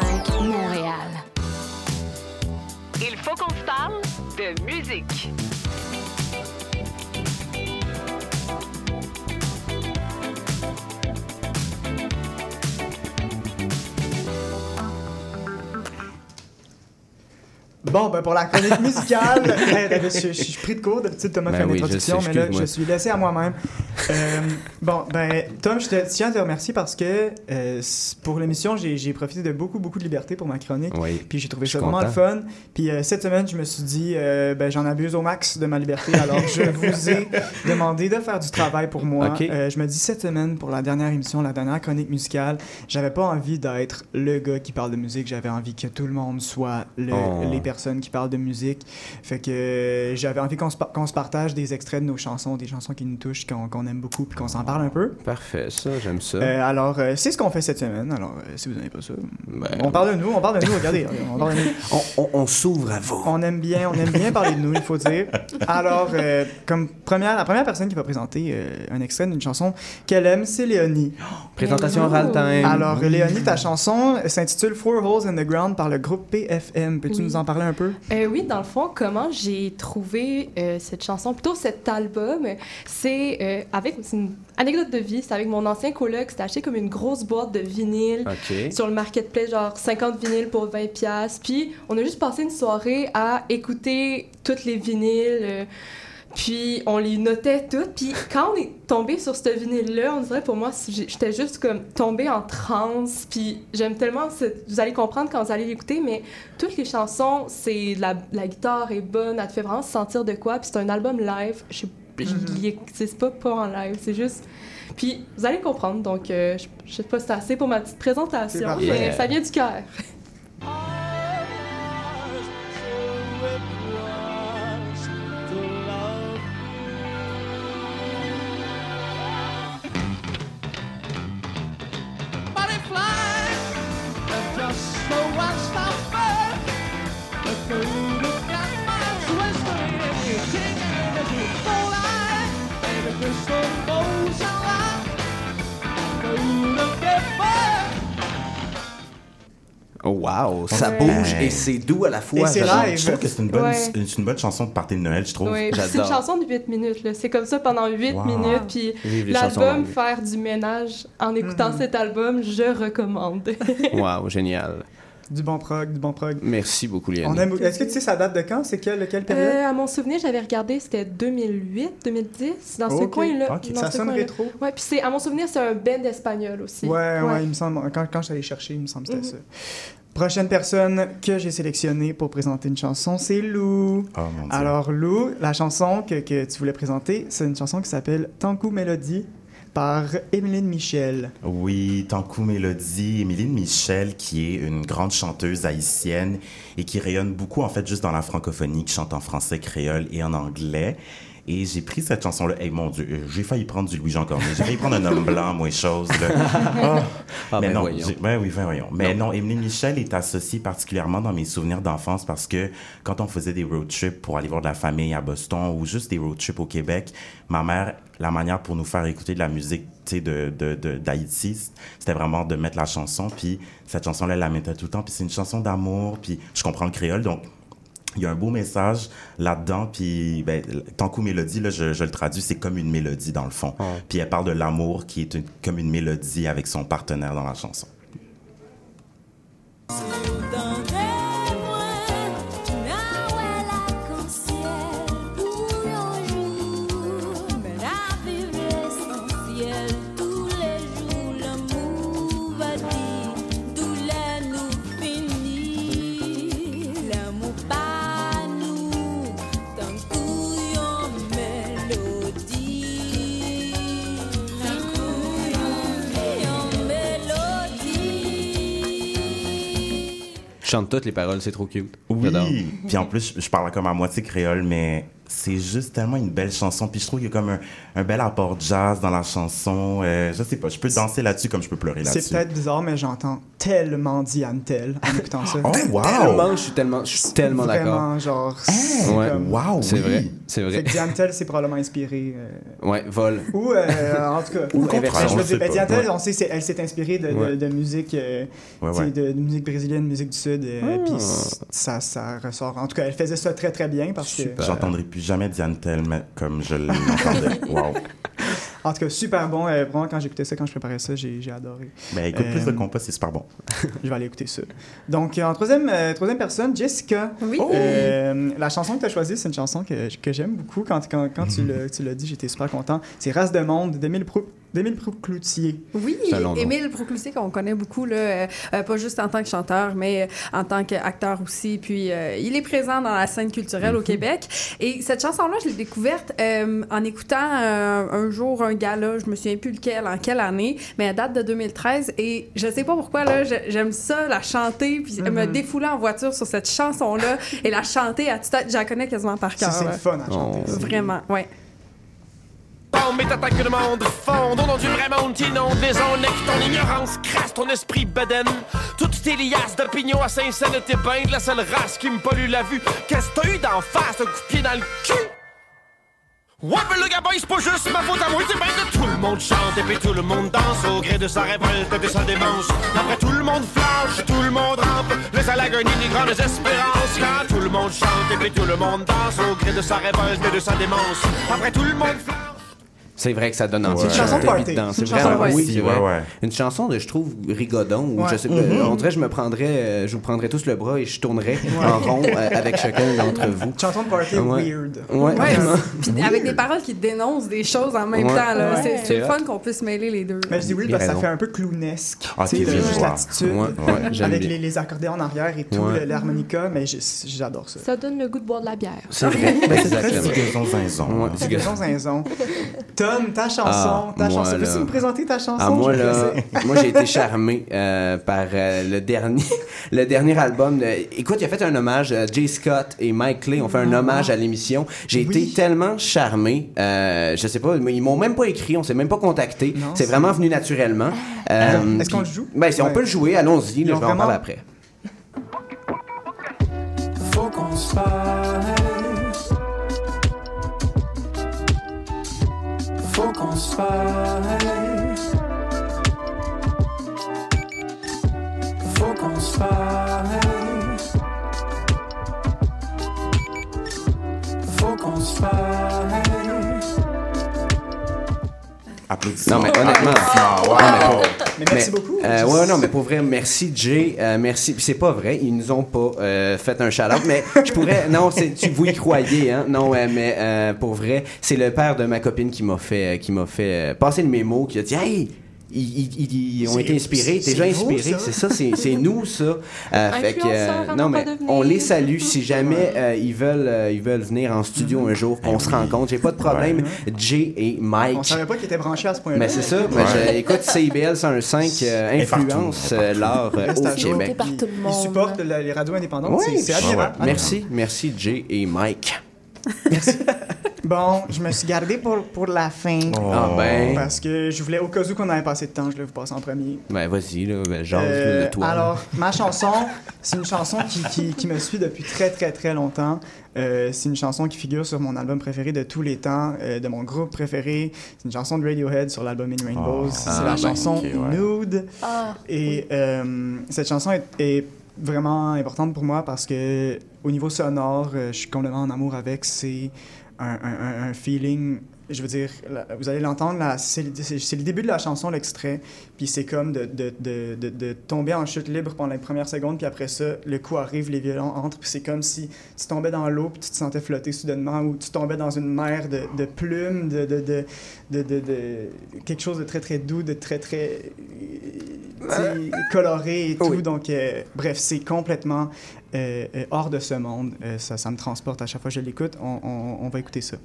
S2: 101.5 Montréal.
S7: Il faut qu'on se parle de musique.
S13: Bon, ben pour la chronique musicale, hey, ben, je, je suis pris de court. D'habitude, Thomas
S8: Ben
S13: fait
S8: oui, je
S13: l'introduction,
S8: sais,
S13: mais là, je suis laissé à moi-même. Euh, bon, ben, Tom, je te tiens à te remercier parce que euh, pour l'émission, j'ai profité de beaucoup, beaucoup de liberté pour ma chronique.
S8: Oui.
S13: Puis j'ai trouvé ça vraiment le fun. Puis euh, cette semaine, je me suis dit, ben, j'en abuse au max de ma liberté. Alors, je vous ai demandé de faire du travail pour moi.
S8: Ok.
S13: Euh, je me dis cette semaine, pour la dernière émission, la dernière chronique musicale, j'avais pas envie d'être le gars qui parle de musique. J'avais envie que tout le monde soit le-
S8: Oh.
S13: les personnes qui parlent de musique. Fait que euh, j'avais envie qu'on se, par- qu'on se partage des extraits de nos chansons, des chansons qui nous touchent, qu'on qu'on aime beaucoup, puis qu'on s'en parle un peu.
S8: Parfait, ça, j'aime ça.
S13: Euh, alors, euh, c'est ce qu'on fait cette semaine. Alors, euh, si vous n'avez pas ça,
S8: Ben,
S13: on parle de nous, on parle de nous, regardez. on parle de nous.
S8: on, on- on s'ouvre à vous.
S13: On aime bien, on aime bien parler de nous, il faut dire. Alors, euh, comme première, la première personne qui va présenter euh, un extrait d'une chanson qu'elle aime, c'est Léonie.
S8: Présentation orale time.
S13: Alors,
S8: Oui.
S13: Léonie, ta chanson s'intitule Four Holes in the Ground par le groupe PFM. Peux-tu
S11: Oui.
S13: nous en parler un peu?
S11: Euh, oui, dans le fond, comment j'ai trouvé euh, cette chanson, plutôt cet album, c'est euh, avec une anecdote de vie, c'est avec mon ancien coloc, c'était acheté comme une grosse boîte de vinyle sur le marketplace, genre 50 vinyles pour 20 pièces. Puis on a juste passé une soirée à écouter toutes les vinyles. Puis on les notait toutes. Puis quand on est tombé sur ce vinyle-là, on dirait pour moi, j'étais juste comme tombée en transe. Puis j'aime tellement, cette- vous allez comprendre quand vous allez l'écouter, mais toutes les chansons, c'est la, la guitare est bonne, elle te fait vraiment se sentir de quoi. Puis c'est un album live. Je sais- je l'ai- c'est pas pas en live, c'est juste. Puis vous allez comprendre. Donc euh, je, je sais pas si c'est assez pour ma petite présentation, mais ça vient du cœur.
S8: Oh, wow, ça
S12: Ouais.
S8: bouge et c'est doux à la fois. j'adore.
S12: Je trouve que c'est une bonne,
S11: Ouais.
S12: une, une bonne chanson de party de Noël, je trouve.
S11: C'est une chanson de 8 minutes. là. C'est comme ça pendant 8
S12: Wow.
S11: minutes. Puis l'album. Faire du ménage en écoutant cet album, je recommande.
S8: Wow, génial.
S13: Du bon prog, du bon prog.
S8: Merci beaucoup.
S13: On aime... Est-ce que tu sais ça date de quand? C'est quelle, quelle période?
S11: Euh, à mon souvenir, j'avais regardé, c'était 2008, 2010, dans ce coin-là.
S13: Ok.
S11: Dans
S13: Ça
S11: ce
S13: sonne
S11: coin-là.
S13: rétro.
S11: Ouais, puis c'est, à mon souvenir, c'est un band espagnol aussi.
S13: Ouais, ouais, il me semble. Quand, quand allé chercher, il me semble que c'était
S11: Mhm.
S13: ça. Prochaine personne que j'ai sélectionnée pour présenter une chanson, c'est Lou.
S12: Oh mon Dieu.
S13: Alors, Lou, la chanson que, que tu voulais présenter, c'est une chanson qui s'appelle Tankou Mélodie par Émeline Michel.
S12: Oui, Tankou Mélodie, Émiline Michel, qui est une grande chanteuse haïtienne et qui rayonne beaucoup, en fait, juste dans la francophonie, qui chante en français, créole et en anglais. Et j'ai pris cette chanson-là. Hey, mon Dieu, euh, j'ai failli prendre du Louis-Jean Cormier. J'ai failli prendre un homme blanc, moi, chose. Là. Oh.
S8: Ah,
S12: mais
S8: ben
S12: non, ben oui, ben voyons. Mais non, Émilie Michel est associée particulièrement dans mes souvenirs d'enfance parce que quand on faisait des road trips pour aller voir de la famille à Boston ou juste des road trips au Québec, ma mère, la manière pour nous faire écouter de la musique de, de, de- d'Haïti, c'était vraiment de mettre la chanson. Puis cette chanson-là, elle la mettait tout le temps. Puis c'est une chanson d'amour. Puis je comprends le créole, donc il y a un beau message là-dedans, puis ben, tant qu'au mélodie, là, je, je le traduis, c'est comme une mélodie dans le fond. Puis elle parle de l'amour qui est une- comme une mélodie avec son partenaire dans la chanson.
S8: Chante toutes les paroles, c'est trop cute.
S12: Oui. Puis en plus, je, je parle comme à moitié créole, mais c'est juste tellement une belle chanson. Puis je trouve qu'il y a comme un, un bel apport jazz dans la chanson. Euh, je sais pas, je peux danser là-dessus comme je peux pleurer là-dessus.
S13: C'est peut-être bizarre, mais j'entends tellement Diane Tell en écoutant ça.
S12: Oh, wow!
S8: Tellement, je suis tellement, je suis tellement d'accord.
S13: Vraiment, genre. c'est
S8: Ouais.
S13: comme-
S12: Wow,
S8: C'est
S12: oui.
S8: vrai, c'est
S13: Fait
S8: vrai.
S13: que Diane Tell, c'est probablement inspiré. euh,
S8: Ouais, vol.
S13: Ou, euh, en tout cas,
S8: Ou le contraire,
S13: je
S8: on
S13: veux
S8: le
S13: dire, ben. Diane Tell,
S8: Ouais.
S13: on sait, c'est- elle s'est inspirée de, de-
S8: Ouais.
S13: de musique, euh,
S12: Ouais,
S13: de, de musique brésilienne, musique du Sud, euh,
S8: Ah.
S13: puis ça, ça ressort. En tout cas, elle faisait ça très très bien parce que.
S12: J'entendrai plus jamais Diane Tell comme je l'entendais. wow.
S13: En tout cas, super bon. euh, vraiment, quand j'écoutais ça, quand je préparais ça, j'ai j'ai adoré.
S12: Ben écoute, plus
S13: Euh,
S12: de compas, c'est super bon.
S13: Je vais aller écouter ça. Donc, euh, en troisième, euh, troisième personne, Jessica.
S10: Oui.
S13: Euh, la chanson que tu as choisie, c'est une chanson que, que j'aime beaucoup. Quand, quand, quand tu l'as- tu l'as dit, j'étais super content. C'est Race de monde d'Émile Prou- d'Émile Proucloutier.
S10: Oui. Émile Procloutier, qu'on connaît beaucoup, là, euh, euh, pas juste en tant que chanteur, mais euh, en tant qu'acteur aussi. Puis, euh, il est présent dans la scène culturelle au Québec. Et cette chanson-là, je l'ai découverte euh, en écoutant euh, un jour un gala, je me souviens plus lequel, en quelle année, mais elle date de 2013. Et je sais pas pourquoi, là, j'aime ça, la chanter, puis me
S13: Mhm.
S10: défouler en voiture sur cette chanson-là et la chanter à tue-tête. Je la connais quasiment par cœur.
S13: c'est le fun à chanter.
S8: Oh.
S10: Vraiment, ouais.
S19: Bon, mais t'attaques que le monde fond, au nom du vrai monde qui inonde les ondes, ton ignorance crasse, ton esprit bedaine. Toutes tes liasses d'opinion à Saint-Saëns de tes bains, de la seule race qui me pollue la vue. Qu'est-ce que t'as eu d'en face, un coup de pied dans le cul? Ouais, ben le gabin, c'est pas juste ma faute à moi, c'est bien que tout le monde chante et puis tout le monde danse au gré de sa révolte et de sa démence. Après tout le monde flanche, tout le monde rampe, laisse à l'agonie des grandes espérances. Quand tout le monde chante et puis tout le monde danse au gré de sa révolte et de sa démence. Après tout le monde flanche.
S8: C'est vrai que ça donne envie
S12: Ouais.
S8: de
S12: C'est une chanson
S8: chanter
S13: party. C'est
S8: C'est
S13: une chanson
S8: vraiment, oui, c'est vrai.
S12: Ouais, ouais.
S8: Une chanson de, je trouve, rigodon. Ou
S13: Ouais.
S8: je sais
S12: Mhm.
S8: on dirait, je me prendrais, euh, je vous prendrais tous le bras et je tournerais en rond euh, avec chacun d'entre vous.
S13: Chanson de party
S8: Ouais.
S13: weird.
S8: Ouais,
S10: Ouais,
S8: vraiment.
S10: puis avec des paroles qui dénoncent des choses en même
S8: Ouais.
S10: temps. C'est- le fun qu'on puisse mêler les deux.
S13: Mais je dis
S8: a
S13: parce que ça fait un peu clownesque.
S12: Ah,
S13: tu sais, de juste l'attitude.
S8: Ouais, ouais, j'aime
S13: avec les, les accordéons en arrière et tout, l'harmonica, mais j'adore ça.
S11: Ça donne le goût de boire de la bière.
S8: C'est vrai.
S12: C'est très zinzon. Hein.
S8: c'est
S13: Zinzon, ta chanson,
S8: Ah,
S13: ta chanson. Peux-tu me présenter ta chanson?
S8: Ah, moi, là, moi, j'ai été charmé euh, par euh, le dernier, le dernier album. de- écoute, il a fait un hommage. euh, Jay Scott et Mike Clay ont fait un hommage à l'émission. J'ai
S13: Oui.
S8: été tellement charmé. Euh, je sais pas, ils m'ont même pas écrit, on s'est même pas contacté. C'est vraiment venu naturellement. Euh,
S13: Est-ce qu'on le joue?
S8: Ben, si on peut le jouer, allons-y. Je vais en
S13: vraiment-
S8: parler après.
S15: Faut qu'on se parle. qu'on se parle. Faut qu'on se parle. Faut qu'on se parle.
S12: Applaudissements.
S8: Non, mais honnêtement.
S12: Wow.
S8: Non, mais pour-
S13: Mais merci beaucoup.
S8: euh, ouais, non, mais pour vrai, merci Jay. euh, merci. Puis c'est pas vrai, ils nous ont pas euh, fait un shout-out, mais je pourrais. Non, c'est, tu, vous y croyez, hein? Non, ouais, mais euh, pour vrai, c'est le père de ma copine qui m'a fait, euh, qui m'a fait euh, passer le mémo, qui a dit Hey! Ils, ils- ils ont été inspirés, déjà inspirés, c'est ça, c'est, nous ça. Euh, fait que, euh, non mais on les salue si jamais euh, ils veulent, euh, ils veulent venir en studio un jour, qu'on se rencontre, j'ai pas de problème. Jay et Mike.
S13: On savait pas qu'il était branché à ce point-là.
S8: Mais c'est ça. Ben, je- écoute, CIBL 105 euh,
S12: Et partout,
S8: influence l'art euh, au. Québec.
S13: Ils
S14: monde.
S13: supportent les radios indépendantes.
S8: Oui,
S13: c'est admirable.
S8: Merci, merci Jay et Mike.
S13: Bon, je me suis gardé pour, pour la fin.
S8: Ah ben.
S13: Parce que je voulais, au cas où qu'on avait passé de temps, je voulais vous passer en premier.
S8: Ben vas-y, là, ben, jase
S13: Euh,
S8: de toi.
S13: alors, ma chanson, c'est une chanson qui, qui, qui me suit depuis très, très, très longtemps. Euh, c'est une chanson qui figure sur mon album préféré de tous les temps, euh, de mon groupe préféré. C'est une chanson de Radiohead sur l'album In Rainbows.
S12: Oh.
S13: c'est
S12: Ah,
S13: la
S12: ben,
S13: chanson
S12: ouais.
S13: Nude.
S14: Ah,
S13: Et euh, cette chanson est, est vraiment importante pour moi parce que au niveau sonore, euh, je suis complètement en amour avec. C'est un, un- un- feeling. Je veux dire, la- vous allez l'entendre, c'est le début de la chanson, l'extrait, puis c'est comme de, de, de, de, tomber en chute libre pendant les premières secondes, puis après ça, le coup arrive, les violons entrent, puis c'est comme si tu tombais dans l'eau, puis tu te sentais flotter soudainement, ou tu tombais dans une mer de, de plumes, de, de, quelque chose de très, très doux, de très, très coloré et tout.
S8: Oui.
S13: Donc, euh, bref, c'est complètement euh, euh, hors de ce monde. Euh, ça, ça me transporte à chaque fois que je l'écoute. On, on- on va écouter ça.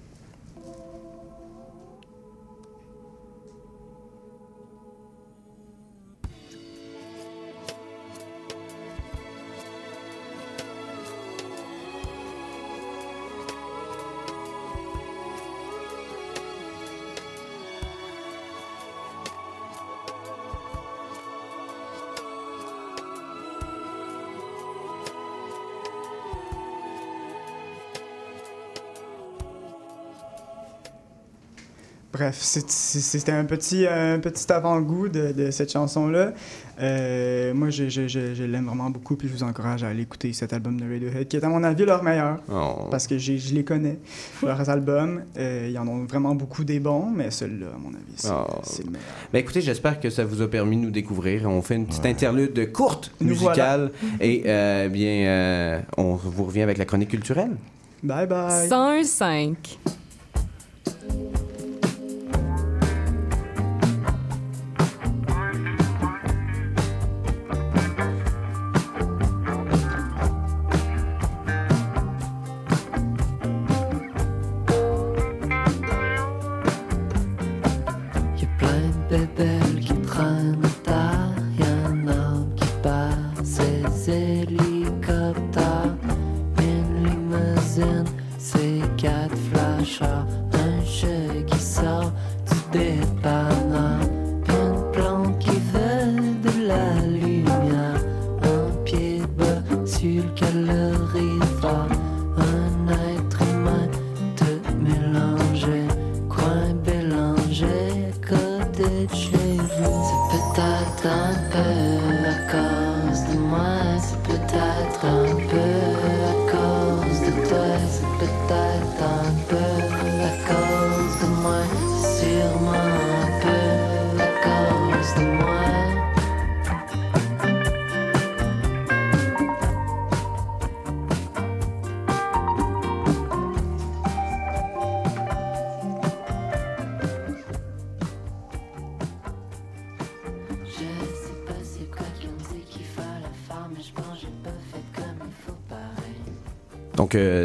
S13: Bref, c'était un petit, un petit avant-goût de, de cette chanson-là. Euh, moi, je, je- je- je l'aime vraiment beaucoup, puis je vous encourage à aller écouter cet album de Radiohead, qui est à mon avis leur meilleur,
S8: Oh.
S13: parce que je les connais. Leurs albums, euh, ils en ont vraiment beaucoup des bons, mais celui-là, à mon avis, c'est
S8: Oh.
S13: c'est le meilleur.
S8: Ben écoutez, j'espère que ça vous a permis de nous découvrir. On fait une petite interlude courte
S13: Nous
S8: musicale et euh, bien, euh, on vous revient avec la chronique culturelle.
S13: Bye bye!
S2: 101.5.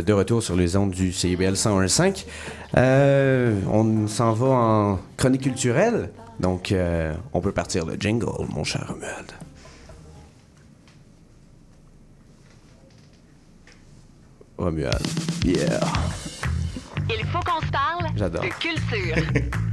S8: euh, de retour sur les ondes du CIBL 101.5. Euh, on s'en va en chronique culturelle. Donc, euh, on peut partir le jingle, mon cher Romuald. Romuald. Yeah.
S7: Il faut qu'on se parle
S8: J'adore.
S7: de culture.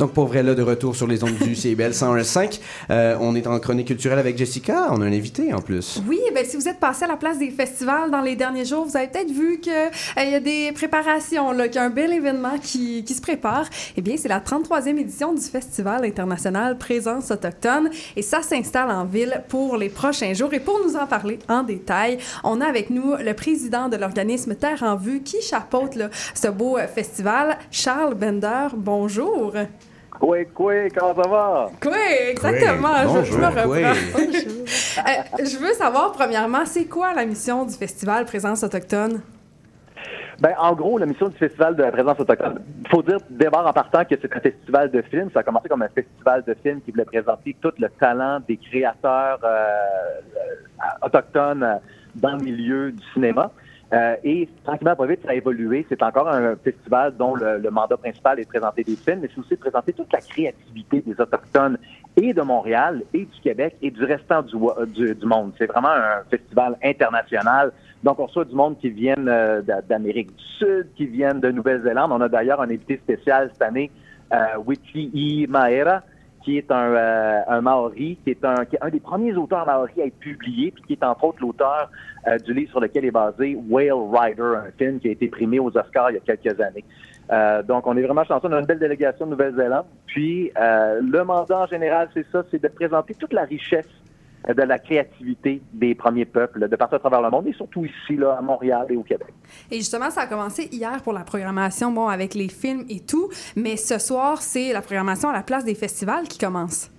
S8: Donc, pour vrai, là, de retour sur les ondes du CBL 101.5, euh, on est en chronique culturelle avec Jessica. On a un invité en plus.
S10: Oui, ben si vous êtes passé à la place des festivals dans les derniers jours, vous avez peut-être vu qu'il y a des préparations, qu'il y a un bel événement qui, qui se prépare. Eh bien, c'est la 33e édition du Festival international Présence autochtone et ça s'installe en ville pour les prochains jours. Et pour nous en parler en détail, on a avec nous le président de l'organisme Terre en Vue qui chapeaute là, ce beau euh, festival, Charles Bender. Bonjour.
S20: Oui, oui, comment ça va?
S10: Oui, exactement. Je, je me reprends. Euh, je veux savoir, premièrement, c'est quoi la mission du festival Présence autochtone?
S20: Ben, en gros, la mission du Festival de la présence autochtone, il faut dire d'abord en partant que c'est un festival de films. Ça a commencé comme un festival de films qui voulait présenter tout le talent des créateurs euh, euh, autochtones dans le milieu du cinéma. Euh, et tranquillement, pas vite, ça a évolué. C'est encore un festival dont le, le mandat principal est de présenter des films, mais c'est aussi de présenter toute la créativité des Autochtones et de Montréal et du Québec et du restant du, wa- du, du monde. C'est vraiment un festival international. Donc, on reçoit du monde qui viennent euh, d'a- d'Amérique du Sud, qui viennent de Nouvelle-Zélande. On a d'ailleurs un invité spécial cette année, euh, Wichi Maera, qui est un, euh, un Maori, qui est un, qui est un des premiers auteurs Maori à être publié, puis qui est entre autres l'auteur euh, du livre sur lequel est basé Whale Rider, un film qui a été primé aux Oscars il y a quelques années. Euh, donc, on est vraiment chanceux. On a une belle délégation de Nouvelle-Zélande. Puis, euh, le mandat en général, c'est ça, c'est de présenter toute la richesse de la créativité des premiers peuples de partout à travers le monde et surtout ici, là, à Montréal et au Québec.
S10: Et justement, ça a commencé hier pour la programmation, bon, avec les films et tout, mais ce soir, c'est la programmation à la place des festivals qui commence.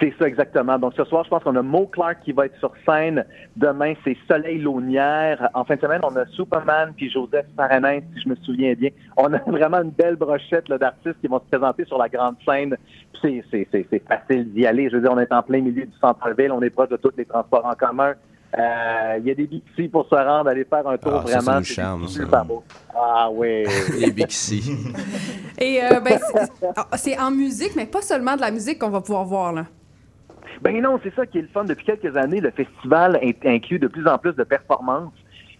S20: C'est ça exactement. Donc ce soir, je pense qu'on a Mo Clark qui va être sur scène. Demain, c'est Soleil Launière. En fin de semaine, on a Superman puis Joseph Fahrenheit, si je me souviens bien. On a vraiment une belle brochette d'artistes qui vont se présenter sur la grande scène. Puis C'est, facile d'y aller. Je veux dire, on est en plein milieu du centre-ville. On est proche de tous les transports en commun. Euh, Il y a des bixi pour se rendre, aller faire un tour
S8: Ah, ça, c'est
S20: vraiment.
S8: le charme, ça.
S20: super beau. Ah oui.
S8: Les Bixi.
S10: Et euh, ben, c'est- ah, c'est en musique, mais pas seulement de la musique qu'on va pouvoir voir, là.
S20: Ben non, c'est ça qui est le fun. Depuis quelques années, le festival in- inclut de plus en plus de performances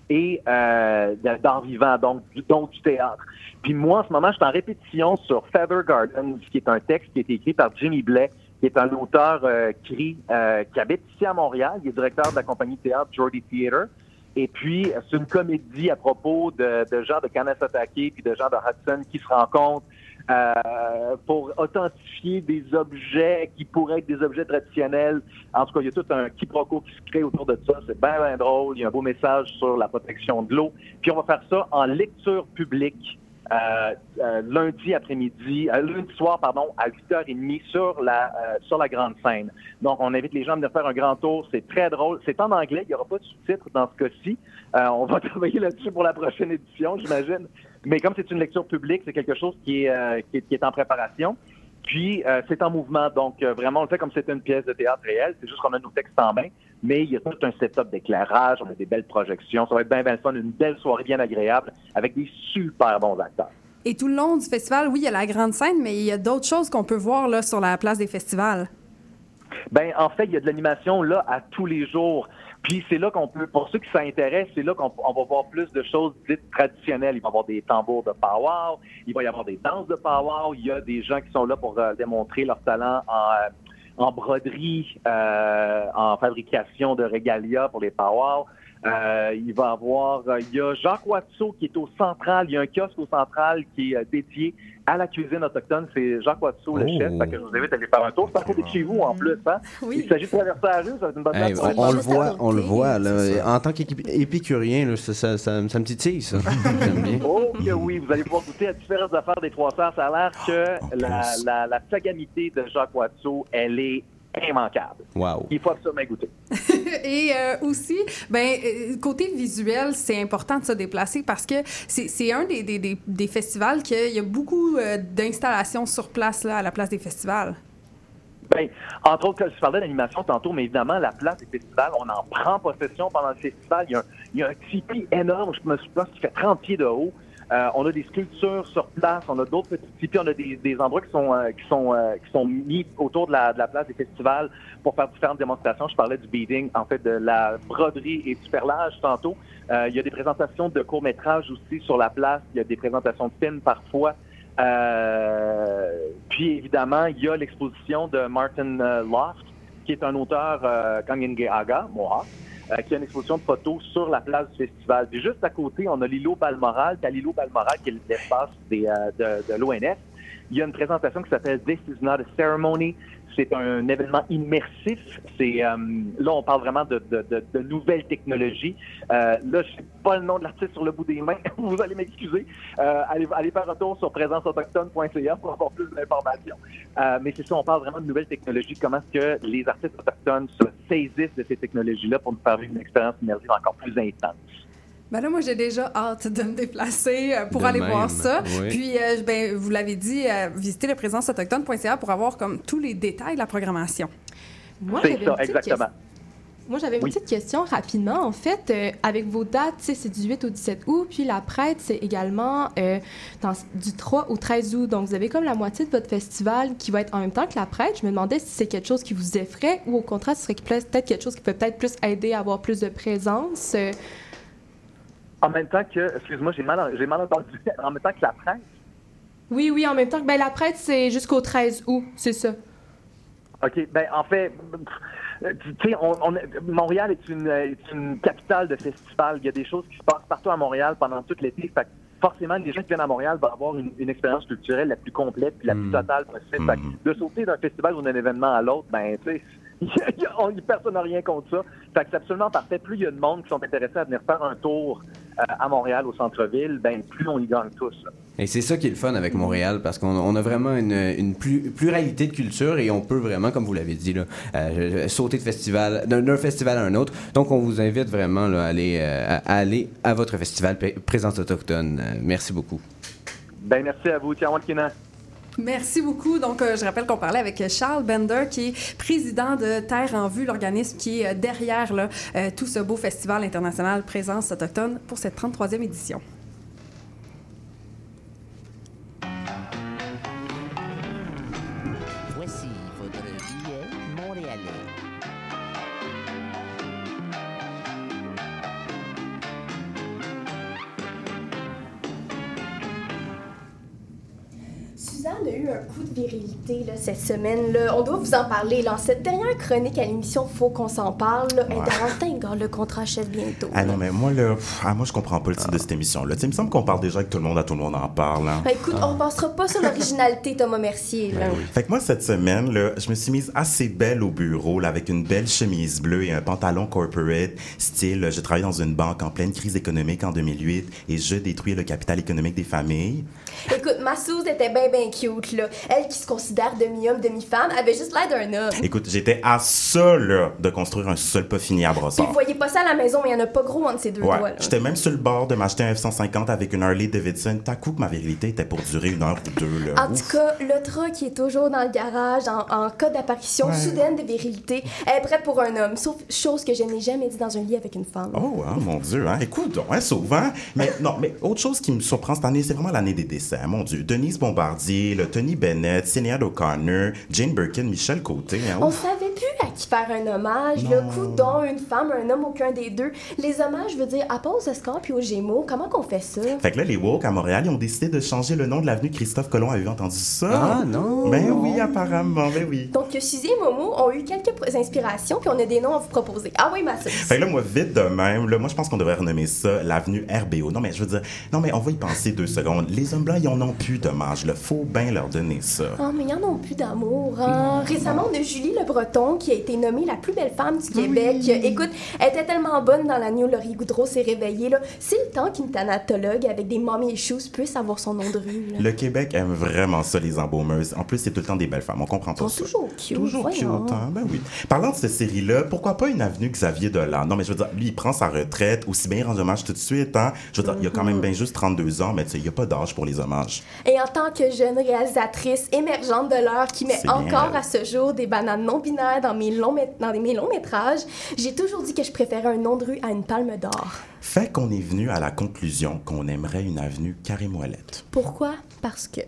S20: et euh, d'art vivant, donc du, du théâtre. Puis moi, en ce moment, je suis en répétition sur Feather Gardens, qui est un texte qui a été écrit par Jimmy Blais, qui est un auteur euh, cri, euh, qui habite ici à Montréal. Il est directeur de la compagnie de théâtre Jordy Theatre. Et puis, c'est une comédie à propos de, de gens de Kanesatake puis de gens de Hudson qui se rencontrent euh, pour authentifier des objets qui pourraient être des objets traditionnels. En tout cas, il y a tout un quiproquo qui se crée autour de ça. C'est bien, bien drôle. Il y a un beau message sur la protection de l'eau. Puis on va faire ça en lecture publique. euh, euh, lundi après-midi, euh, lundi soir, pardon, à 8h30 sur la, sur la grande scène. Donc, on invite les gens à venir faire un grand tour. C'est très drôle. C'est en anglais. Il n'y aura pas de sous-titres dans ce cas-ci. On va travailler là-dessus pour la prochaine édition, j'imagine. Mais comme c'est une lecture publique, c'est quelque chose qui est, euh, qui est, qui est en préparation. Puis, euh, c'est en mouvement. Donc, euh, vraiment, on le fait comme si c'était une pièce de théâtre réelle. C'est juste qu'on a nos textes en main. Mais il y a tout un setup d'éclairage. On a des belles projections. Ça va être bien, bien fun. Une belle soirée bien agréable avec des super bons acteurs.
S10: Et tout le long du festival, oui, il y a la grande scène, mais il y a d'autres choses qu'on peut voir là, sur la place des festivals.
S20: Ben, en fait, il y a de l'animation là à tous les jours. Puis c'est là qu'on peut, pour ceux qui s'intéressent, c'est là qu'on on va voir plus de choses dites traditionnelles. Il va y avoir des tambours de powwow, il va y avoir des danses de powwow, il y a des gens qui sont là pour euh, démontrer leur talent en, euh, en broderie, euh, en fabrication de régalia pour les powwow. Euh, il va y avoir, euh, il y a Jacques Watteau qui est au central, il y a un kiosque au central qui est euh, dédié à la cuisine autochtone. C'est Jacques Watteau, le
S8: Oh.
S20: chef. Fait que je vous invite à aller faire un tour. C'est à côté de chez vous en plus. Hein? Il s'agit de traverser la rue, ça va être une bonne
S8: Hey,
S20: place
S8: on, le voit, on le voit. Là. En tant qu'épicurien, ça, ça, ça, ça me titille, ça.
S20: Oh que oui, vous allez pouvoir goûter à différentes affaires des trois sœurs. Ça a l'air que la, la, la sagamité de Jacques Watteau, elle est immanquable.
S8: Wow.
S20: Il faut absolument goûter.
S10: Et euh, aussi, ben, euh, côté visuel, c'est important de se déplacer parce que c'est c'est un des, des, des, des festivals qu'il y a beaucoup euh, d'installations sur place là, à la place des festivals.
S20: Ben, entre autres, je parlais d'animation tantôt, mais évidemment, la place des festivals, on en prend possession pendant le festival. Il y a un, il y a un tipi énorme, je me souviens, qui fait 30 pieds de haut. Euh, on a des sculptures sur place, on a d'autres petits tipis, on a des, des endroits qui sont, euh, qui, sont, euh, qui sont mis autour de la, de la place des festivals pour faire différentes démonstrations. Je parlais du beading, en fait, de la broderie et du perlage tantôt. Euh, il y a des présentations de courts-métrages aussi sur la place, il y a des présentations de films parfois. Euh, puis évidemment, il y a l'exposition de Martin Loft, qui est un auteur euh, Kangengeaga, Mohawk, euh, qui a une exposition de photos sur la place du festival. Puis juste à côté, on a l'îlot Balmoral. Puis à l'îlot Balmoral, qui est l'espace des, euh, de, de l'ONF, il y a une présentation qui s'appelle This is not a ceremony. C'est un événement immersif. C'est euh, là, on parle vraiment de, de, de, de nouvelles technologies. Euh, là, je sais pas le nom de l'artiste sur le bout des mains. Vous allez m'excuser. Euh, allez, allez faire un tour sur présenceautochtone.ca pour avoir plus d'informations. Euh, mais c'est ça, on parle vraiment de nouvelles technologies. Comment est-ce que les artistes autochtones se saisissent de ces technologies-là pour nous faire une expérience immersive encore plus intense?
S10: Ben là, moi, j'ai déjà hâte de me déplacer euh, pour
S20: De
S10: aller
S20: même,
S10: voir ça.
S20: oui.
S10: Puis, euh, ben, vous l'avez dit, euh, visiter le présenceautochtone.ca pour avoir comme tous les détails de la programmation.
S11: Moi,
S20: C'est ça, exactement.
S11: Moi, j'avais une
S20: Oui.
S11: petite question rapidement. En fait, euh, avec vos dates, c'est du 8 au 17 août, puis la prête, c'est également euh, dans- du 3 au 13 août. Donc, vous avez comme la moitié de votre festival qui va être en même temps que la prête. Je me demandais si c'est quelque chose qui vous effraie ou au contraire, ce serait peut-être quelque chose qui peut peut-être plus aider à avoir plus de présence. Euh,
S20: En même temps que, excuse-moi, j'ai mal, j'ai mal entendu, en même temps que la presse.
S11: oui, oui, en même temps que ben, la prête, c'est jusqu'au 13 août, c'est ça.
S20: OK. Ben, en fait, tu sais, on, Montréal est une, est une capitale de festivals. Il y a des choses qui se passent partout à Montréal pendant tout l'été. Fait que forcément, les gens qui viennent à Montréal vont avoir une, une expérience culturelle la plus complète puis la plus totale possible. Fait que de sauter d'un festival ou d'un événement à l'autre, ben, tu sais, personne n'a rien contre ça. Fait que c'est absolument parfait. Plus il y a de monde qui sont intéressés à venir faire un tour à Montréal, au centre-ville, ben, plus on y gagne tous.
S8: Et c'est ça qui est le fun avec Montréal, parce qu'on on a vraiment une, une plu- pluralité de cultures et on peut vraiment, comme vous l'avez dit, là, euh, sauter de festival, d'un festival à un autre. Donc, on vous invite vraiment là, à, aller, euh, à, à aller à votre festival Présence autochtone. Euh, merci beaucoup.
S20: Ben, merci à vous. Tiens, Kina.
S10: Merci beaucoup. Donc, euh, je rappelle qu'on parlait avec Charles Bender, qui est président de Terre en Vue, l'organisme qui est derrière euh, tout ce beau festival international Présence autochtone pour cette 33e édition.
S14: Suzanne a eu un coup de virilité là, cette semaine. Là. On doit vous en parler. Là. En cette dernière chronique à l'émission Faut qu'on s'en parle. Là. Gars, le contrat achève bientôt.
S12: Ah non, mais moi, là, pff, ah, moi, je comprends pas le titre de cette émission-là. Tu sais, Il me semble qu'on parle déjà que tout le monde à tout le monde en parle. hein.
S14: Ben, écoute, on passera pas sur l'originalité, Thomas Mercier. Là.
S12: Fait que moi, cette semaine, là, je me suis mise assez belle au bureau, là, avec une belle chemise bleue et un pantalon corporate, style, j'ai travaillé dans une banque en pleine crise économique en 2008 et je détruis le capital économique des familles.
S14: Écoute, ma Suze était bien, bien cute. Là. Elle qui se considère demi-homme, demi-femme, avait juste l'air d'un homme.
S12: Écoute, j'étais à ça, là, de construire un sol pas fini à
S14: Puis
S12: brossard.
S14: vous voyez pas ça à la maison, mais il y en a pas gros entre ces deux
S12: Ouais,
S14: doigts. Là.
S12: j'étais même sur le bord de m'acheter un F-150 avec une Harley Davidson. T'as coup que ma virilité était pour durer une heure ou deux, là.
S14: En tout cas, le truck est toujours dans le garage en, en cas d'apparition
S12: Ouais.
S14: soudaine de virilité. Elle est prête pour un homme, sauf chose que je n'ai jamais dit dans un lit avec une femme.
S12: Oh, hein, mon Dieu, hein. Écoute, donc, hein, souvent. Mais non, mais autre chose qui me surprend cette année, c'est vraiment l'année des décès. hein, Mon Dieu. Denise Bombardier, le Tony Bennett, Sinéad O'Connor, Jane Birkin, Michel Côté. hein,
S14: On savait plus à qui faire un hommage. Le coup dont une femme, un homme, aucun des deux. Les hommages, je veux dire, à part aux Oscars puis aux Gémeaux, comment qu'on fait ça?
S12: Fait que là, les woke à Montréal, ils ont décidé de changer le nom de l'avenue Christophe Colomb. Avez-vous entendu ça?
S8: Ah, non.
S12: Ben oui, apparemment, ben oui.
S14: Donc, Suzy et Momo ont eu quelques inspirations, puis on a des noms à vous proposer. Ah oui, ma Suzy.
S12: Fait que là, moi, vite de même, là, moi, je pense qu'on devrait renommer ça l'avenue RBO. Non, mais je veux dire, non, mais on va y penser deux secondes. Les hommes blancs, ils en ont plus d'hommage, là. Faut bien leur donner ça.
S14: Oh, mais il y en a plus d'amour. Hein? Récemment, on a Julie Le Breton qui a été nommée la plus belle femme du Québec. Écoute, elle était tellement bonne dans l'agneau, Laurie Goudreau s'est réveillée. là. C'est le temps qu'une thanatologue avec des mommy issues puisse avoir son nom de rue. là.
S12: Le Québec aime vraiment ça, les embaumeuses. En plus, c'est tout le temps des belles femmes. On comprend pas
S14: Ils
S12: ça.
S14: sont toujours cute.
S12: Toujours cute, hein? Ben oui. Parlant de cette série-là, pourquoi pas une avenue Xavier Dolan? Non, mais je veux dire, lui, il prend sa retraite, aussi bien il rend hommage tout de suite, hein? Je veux dire, il a quand même bien juste 32 ans, mais tu sais, il n'y a pas d'âge pour les hommages.
S14: Et en tant que jeune réalisatrice émergente de l'heure qui met
S12: bien
S14: encore à ce jour des bananes non binaires dans mes longs, dans mes longs métrages, j'ai toujours dit que je préférais un nom de rue à une palme d'or.
S12: Fait qu'on est venu à la conclusion qu'on aimerait une avenue Carré-Moellette.
S14: Pourquoi? Parce que.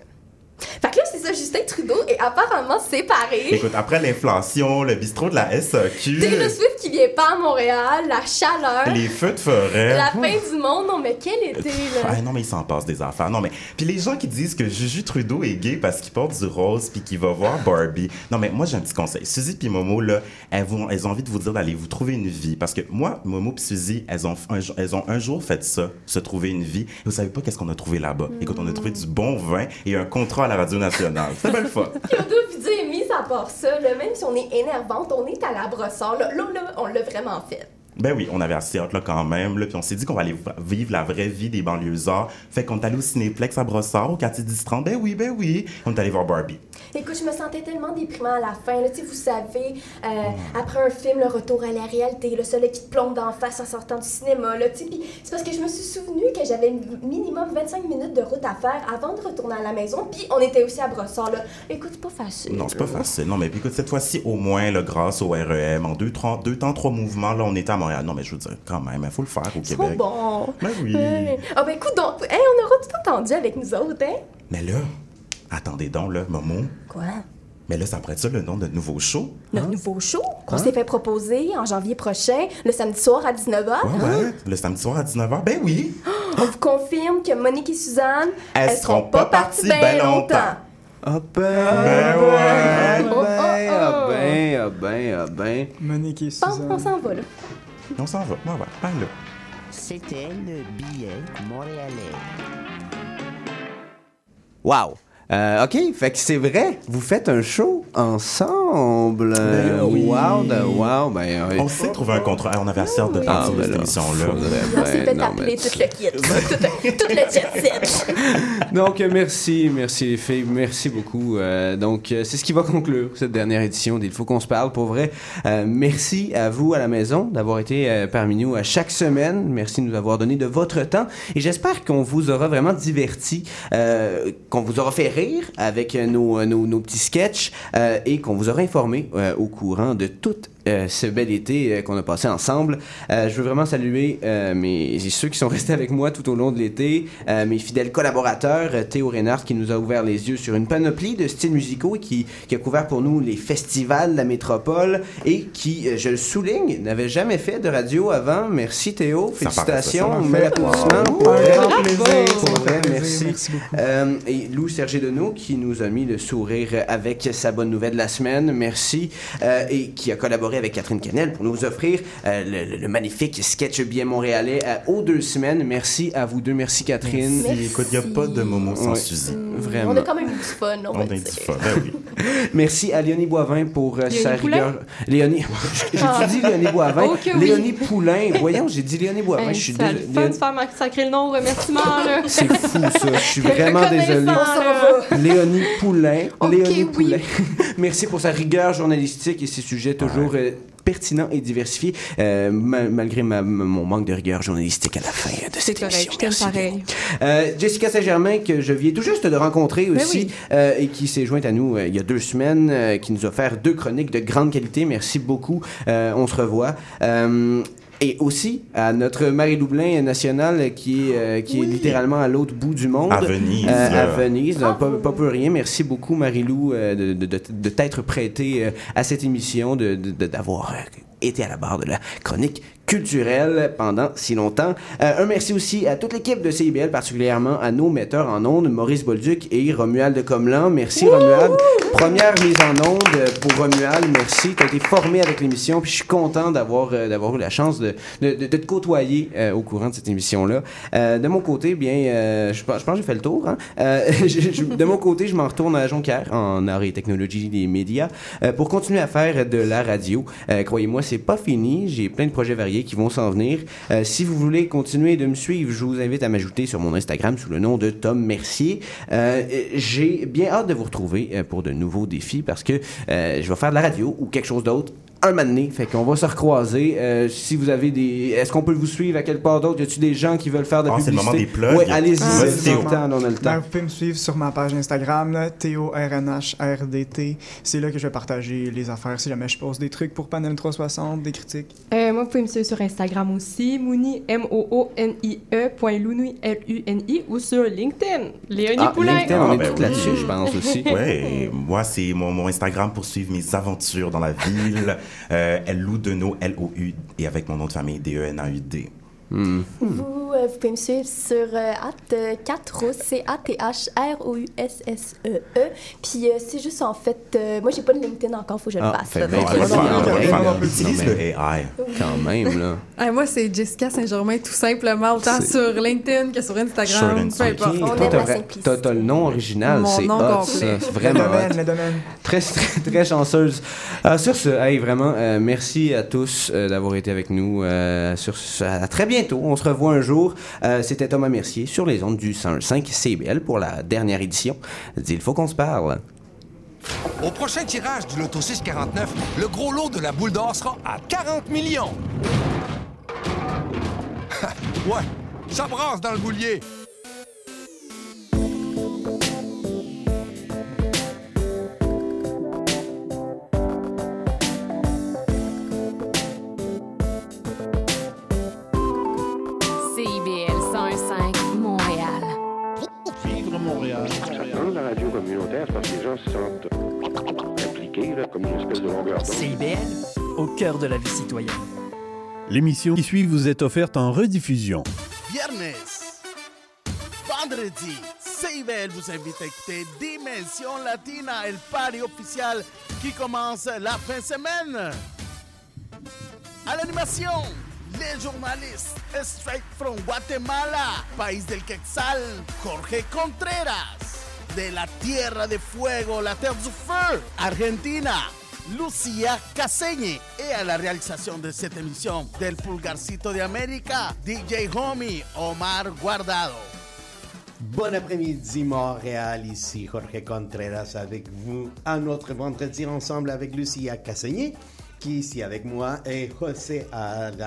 S14: Fait que là, c'est ça, Justin Trudeau est apparemment séparé.
S12: Écoute, après l'inflation, le bistrot de la SAQ,
S14: Taylor Swift qui vient pas à Montréal, la chaleur,
S12: les feux de forêt.
S14: la fin du monde. Non, mais quel été, là.
S12: Ah non, mais il s'en passe des affaires. Non, mais. Puis les gens qui disent que Juju Trudeau est gay parce qu'il porte du rose puis qu'il va voir Barbie. Non, mais moi, j'ai un petit conseil. Suzy puis Momo, là, elles, vont, elles ont envie de vous dire d'aller vous trouver une vie. Parce que moi, Momo puis Suzy, elles ont, un, jour- elles ont un jour fait ça, se trouver une vie. Et vous savez pas qu'est-ce qu'on a trouvé là-bas. Écoute, on a trouvé du bon vin et un contrat à la radio nationale. C'est belle fois.
S14: Puis on doit vous dire, mis à part ça, même si on est énervante, on est à la brossard. Là, là, on l'a vraiment fait.
S12: Ben oui, on avait assez hâte là quand même, là, puis on s'est dit qu'on va aller vivre la vraie vie des banlieusards. Fait qu'on est allé au Cinéplex à Brossard, au quartier 10-30. Ben oui, ben oui. On est allé voir Barbie.
S14: Écoute, je me sentais tellement déprimant à la fin. Là. Tu sais, vous savez, euh, après un film, le retour à la réalité, le soleil qui te plombe d'en face en sortant du cinéma. Là, puis c'est parce que je me suis souvenu que j'avais minimum 25 minutes de route à faire avant de retourner à la maison. Puis on était aussi à Brossard. Là. Écoute, c'est pas facile.
S12: Non, c'est pas facile. Non, mais puis écoute, cette fois-ci, au moins, là, grâce au REM, en deux, deux temps, trois mouvements, là, on était à Montréal. Non, mais je veux dire, quand même, il faut le faire au
S14: Trop
S12: Québec.
S14: bon.
S12: Ben oui.
S14: Ouais. Ah ben écoute donc, hey, on aura tout entendu avec nous autres, hein?
S12: Mais là, attendez donc, là, Momo.
S14: Quoi?
S12: Mais là, ça pourrait être ça le nom de notre nouveau show?
S14: Notre nouveau show qu'on
S12: Hein?
S14: s'est fait proposer en janvier prochain, le samedi soir à 19h.
S12: Ouais, ouais. Le samedi soir à 19h. Ben oui.
S14: On vous confirme que Monique et Suzanne,
S12: Elles seront pas parties ben longtemps.
S8: Ah ben,
S12: Ben ouais.
S8: ah
S14: Oh, oh,
S8: ben, ah
S14: oh.
S8: ben, ah ben, ah ben.
S13: Monique et
S14: Bon, on s'en va, là.
S12: On s'en va. Ouais, ouais. Là.
S21: C'était le billet montréalais.
S8: Wow. Euh, OK, fait que c'est vrai, vous faites un show ensemble. Euh,
S12: Ben oui.
S8: Wow, de- wow, ben oui.
S12: On s'est trouvé un contrat. Ah, On avait assez de
S8: Ah,
S12: partir de
S8: ben
S12: cette
S8: là,
S12: émission-là.
S14: On s'est fait appeler tout le kit, tout, tout le jet set.
S8: Donc, euh, merci, merci les filles, merci beaucoup. Euh, donc, euh, c'est ce qui va conclure cette dernière édition d'Il faut qu'on se parle, pour vrai. Euh, merci à vous à la maison d'avoir été euh, parmi nous à chaque semaine. Merci de nous avoir donné de votre temps. Et j'espère qu'on vous aura vraiment diverti, euh, qu'on vous aura fait avec nos, nos, petits sketchs euh, et qu'on vous aura informé euh, au courant de toute euh, ce bel été euh, qu'on a passé ensemble. Euh, je veux vraiment saluer euh, mes, ceux qui sont restés avec moi tout au long de l'été, euh, mes fidèles collaborateurs, euh, Théo Reynard qui nous a ouvert les yeux sur une panoplie de styles musicaux et qui, qui a couvert pour nous les festivals de la métropole et qui, euh, je le souligne, n'avait jamais fait de radio avant. Merci Théo,
S12: Ça
S8: félicitations,
S12: m'a
S8: un bel
S12: fait.
S8: applaudissement.
S12: Wow.
S8: Pour
S12: Un
S8: vrai.
S12: grand plaisir,
S8: Pour
S12: ça me
S8: vrai,
S12: fait plaisir,
S8: merci.
S12: merci.
S8: Euh, et Lou Sergé Deneau qui nous a mis le sourire avec sa bonne nouvelle de la semaine, merci, Euh, et qui a collaboré avec Catherine Canel pour nous offrir euh, le, magnifique sketch bien montréalais euh, aux deux semaines. Merci à vous deux, merci Catherine.
S12: Merci. Écoute, il n'y a pas de Momo sans
S8: Ouais,
S12: Suzy.
S8: Vraiment.
S14: On a quand même eu du fun, on,
S12: On a du fun. Ben oui.
S8: Merci à Léonie Boivin pour euh,
S14: Léonie
S8: sa
S14: Poulain?
S8: rigueur. Léonie, j'ai
S11: Ah.
S8: dit Léonie Boivin.
S11: Oh que oui.
S8: Léonie Poulain. Voyons, j'ai dit Léonie Boivin.
S11: Hey,
S8: je suis
S11: ça fun de faire ma- sacrer le nom au remerciement.
S8: C'est fou, ça. Je suis vraiment désolé. Léonie Poulain.
S11: Ok,
S8: Léonie
S11: oui.
S8: Poulain. Merci pour sa rigueur journalistique et ses sujets toujours pertinents et diversifiés, euh, ma- malgré ma- mon manque de rigueur journalistique à la fin de cette émission. Merci
S11: pareil.
S8: euh, Jessica Saint-Germain, que je viens tout juste de rencontrer
S11: Ben
S8: aussi,
S11: oui.
S8: euh, et qui s'est jointe à nous il y a deux semaines, qui nous a offert deux chroniques de grande qualité. Merci beaucoup. On se revoit. Et aussi à notre Marie-Lou Blin nationale qui est, euh, qui est littéralement à l'autre bout du monde.
S12: À Venise,
S8: Euh, à
S12: là.
S8: Venise. Pas, pas pour rien. Merci beaucoup, Marie-Lou, euh, de, de, de, de t'être prêtée euh, à cette émission, de, de- de- d'avoir euh, été à la barre de la chronique culturelle pendant si longtemps. Euh, un merci aussi à toute l'équipe de CIBL, particulièrement à nos metteurs en ondes, Maurice Bolduc et Romuald de Comelan. Merci Romuald. Première mise en onde pour Romuald. Merci. Tu as été formé avec l'émission, puis je suis content d'avoir euh, d'avoir eu la chance de, de, de- de te côtoyer euh, au courant de cette émission-là. Euh, de mon côté, bien, euh, je, pense, je pense que j'ai fait le tour. hein. Euh, je- je- de mon côté, je m'en retourne à Jonquière, en arts et technologies des médias, euh, pour continuer à faire de la radio. Euh, Croyez-moi, c'est pas fini. J'ai plein de projets variés qui vont s'en venir. Euh, si vous voulez continuer de me suivre, je vous invite à m'ajouter sur mon Instagram sous le nom de Tom Mercier. Euh, J'ai bien hâte de vous retrouver euh, pour de nouveaux défis parce que je vais faire de la radio ou quelque chose d'autre un moment donné. Fait qu'on va se recroiser. Euh, si vous avez des. Est-ce qu'on peut vous suivre à quelque part d'autre? Y a-tu des gens qui veulent faire de la
S12: Ah, c'est le
S8: publicité?
S12: moment des plugs.
S8: Ouais, allez-y.
S13: Ah,
S8: c'est le temps, on a le
S13: Ben,
S8: temps.
S13: vous pouvez me suivre sur ma page Instagram, là, T-O-R-N-H-R-D-T. C'est là que je vais partager les affaires si jamais je pose des trucs pour Panel 360, des critiques.
S11: Euh, moi, vous pouvez me suivre sur Instagram aussi, Mouni, M-O-O-N-I-E, point Lounui, L-U-N-I, ou sur LinkedIn, Léonie
S8: Ah,
S11: Poulain.
S8: LinkedIn, on est
S12: ben
S8: là-dessus, je pense aussi.
S12: Ouais, moi, c'est mon, mon Instagram pour suivre mes aventures dans la ville. Euh, Lou Deneau, L-O-U, et avec mon nom de famille, D-E-N-A-U-D.
S8: Hmm.
S14: Vous, euh, vous pouvez me suivre sur euh, at, euh, 4 C-A-T-H-R-O-U-S-S-E-E. E. Puis euh, c'est juste en fait, euh, moi j'ai pas de LinkedIn encore, faut que je le fasse.
S8: bien. Quand même, là.
S10: Ah, moi, c'est Jessica Saint-Germain, tout simplement, autant sur LinkedIn que sur Instagram. Peu importe.
S8: Ok, toi, t'as t'as le nom original,
S10: Mon
S8: c'est hot, ça. Vraiment
S13: Le domaine,
S8: hot.
S13: le domaine.
S8: Très, très, très chanceuse. Euh, sur ce, hey, vraiment, euh, merci à tous euh, d'avoir été avec nous. euh, sur ce, à très bientôt. On se revoit un jour. Euh, C'était Thomas Mercier sur les ondes du 105 CBL pour la dernière édition. Il faut qu'on se parle.
S22: Au prochain tirage du Loto 649, le gros lot de la boule d'or sera à 40 millions. ouais, ça brasse dans le boulier.
S6: Gens se sentent impliqués, là, comme une espèce de longueur d'onde.
S23: CIBL, au cœur de la vie citoyenne.
S24: L'émission qui suit vous est offerte en rediffusion.
S25: Viernes, vendredi, CIBL vous invite à écouter Dimension Latina, le party officiel qui commence la fin de semaine. À l'animation, les journalistes straight from Guatemala, país del Quetzal, Jorge Contreras. De la Tierra de Fuego, la Terre du Feu, Argentina, Lucía Caseñe. À la réalisation de cette émission, del Pulgarcito de América, DJ Homie, Omar Guardado.
S26: Bon après-midi Montréal, ici Jorge Contreras avec vous un autre vendredi ensemble avec Lucia Cassagné, qui est ici avec moi, et José Ara.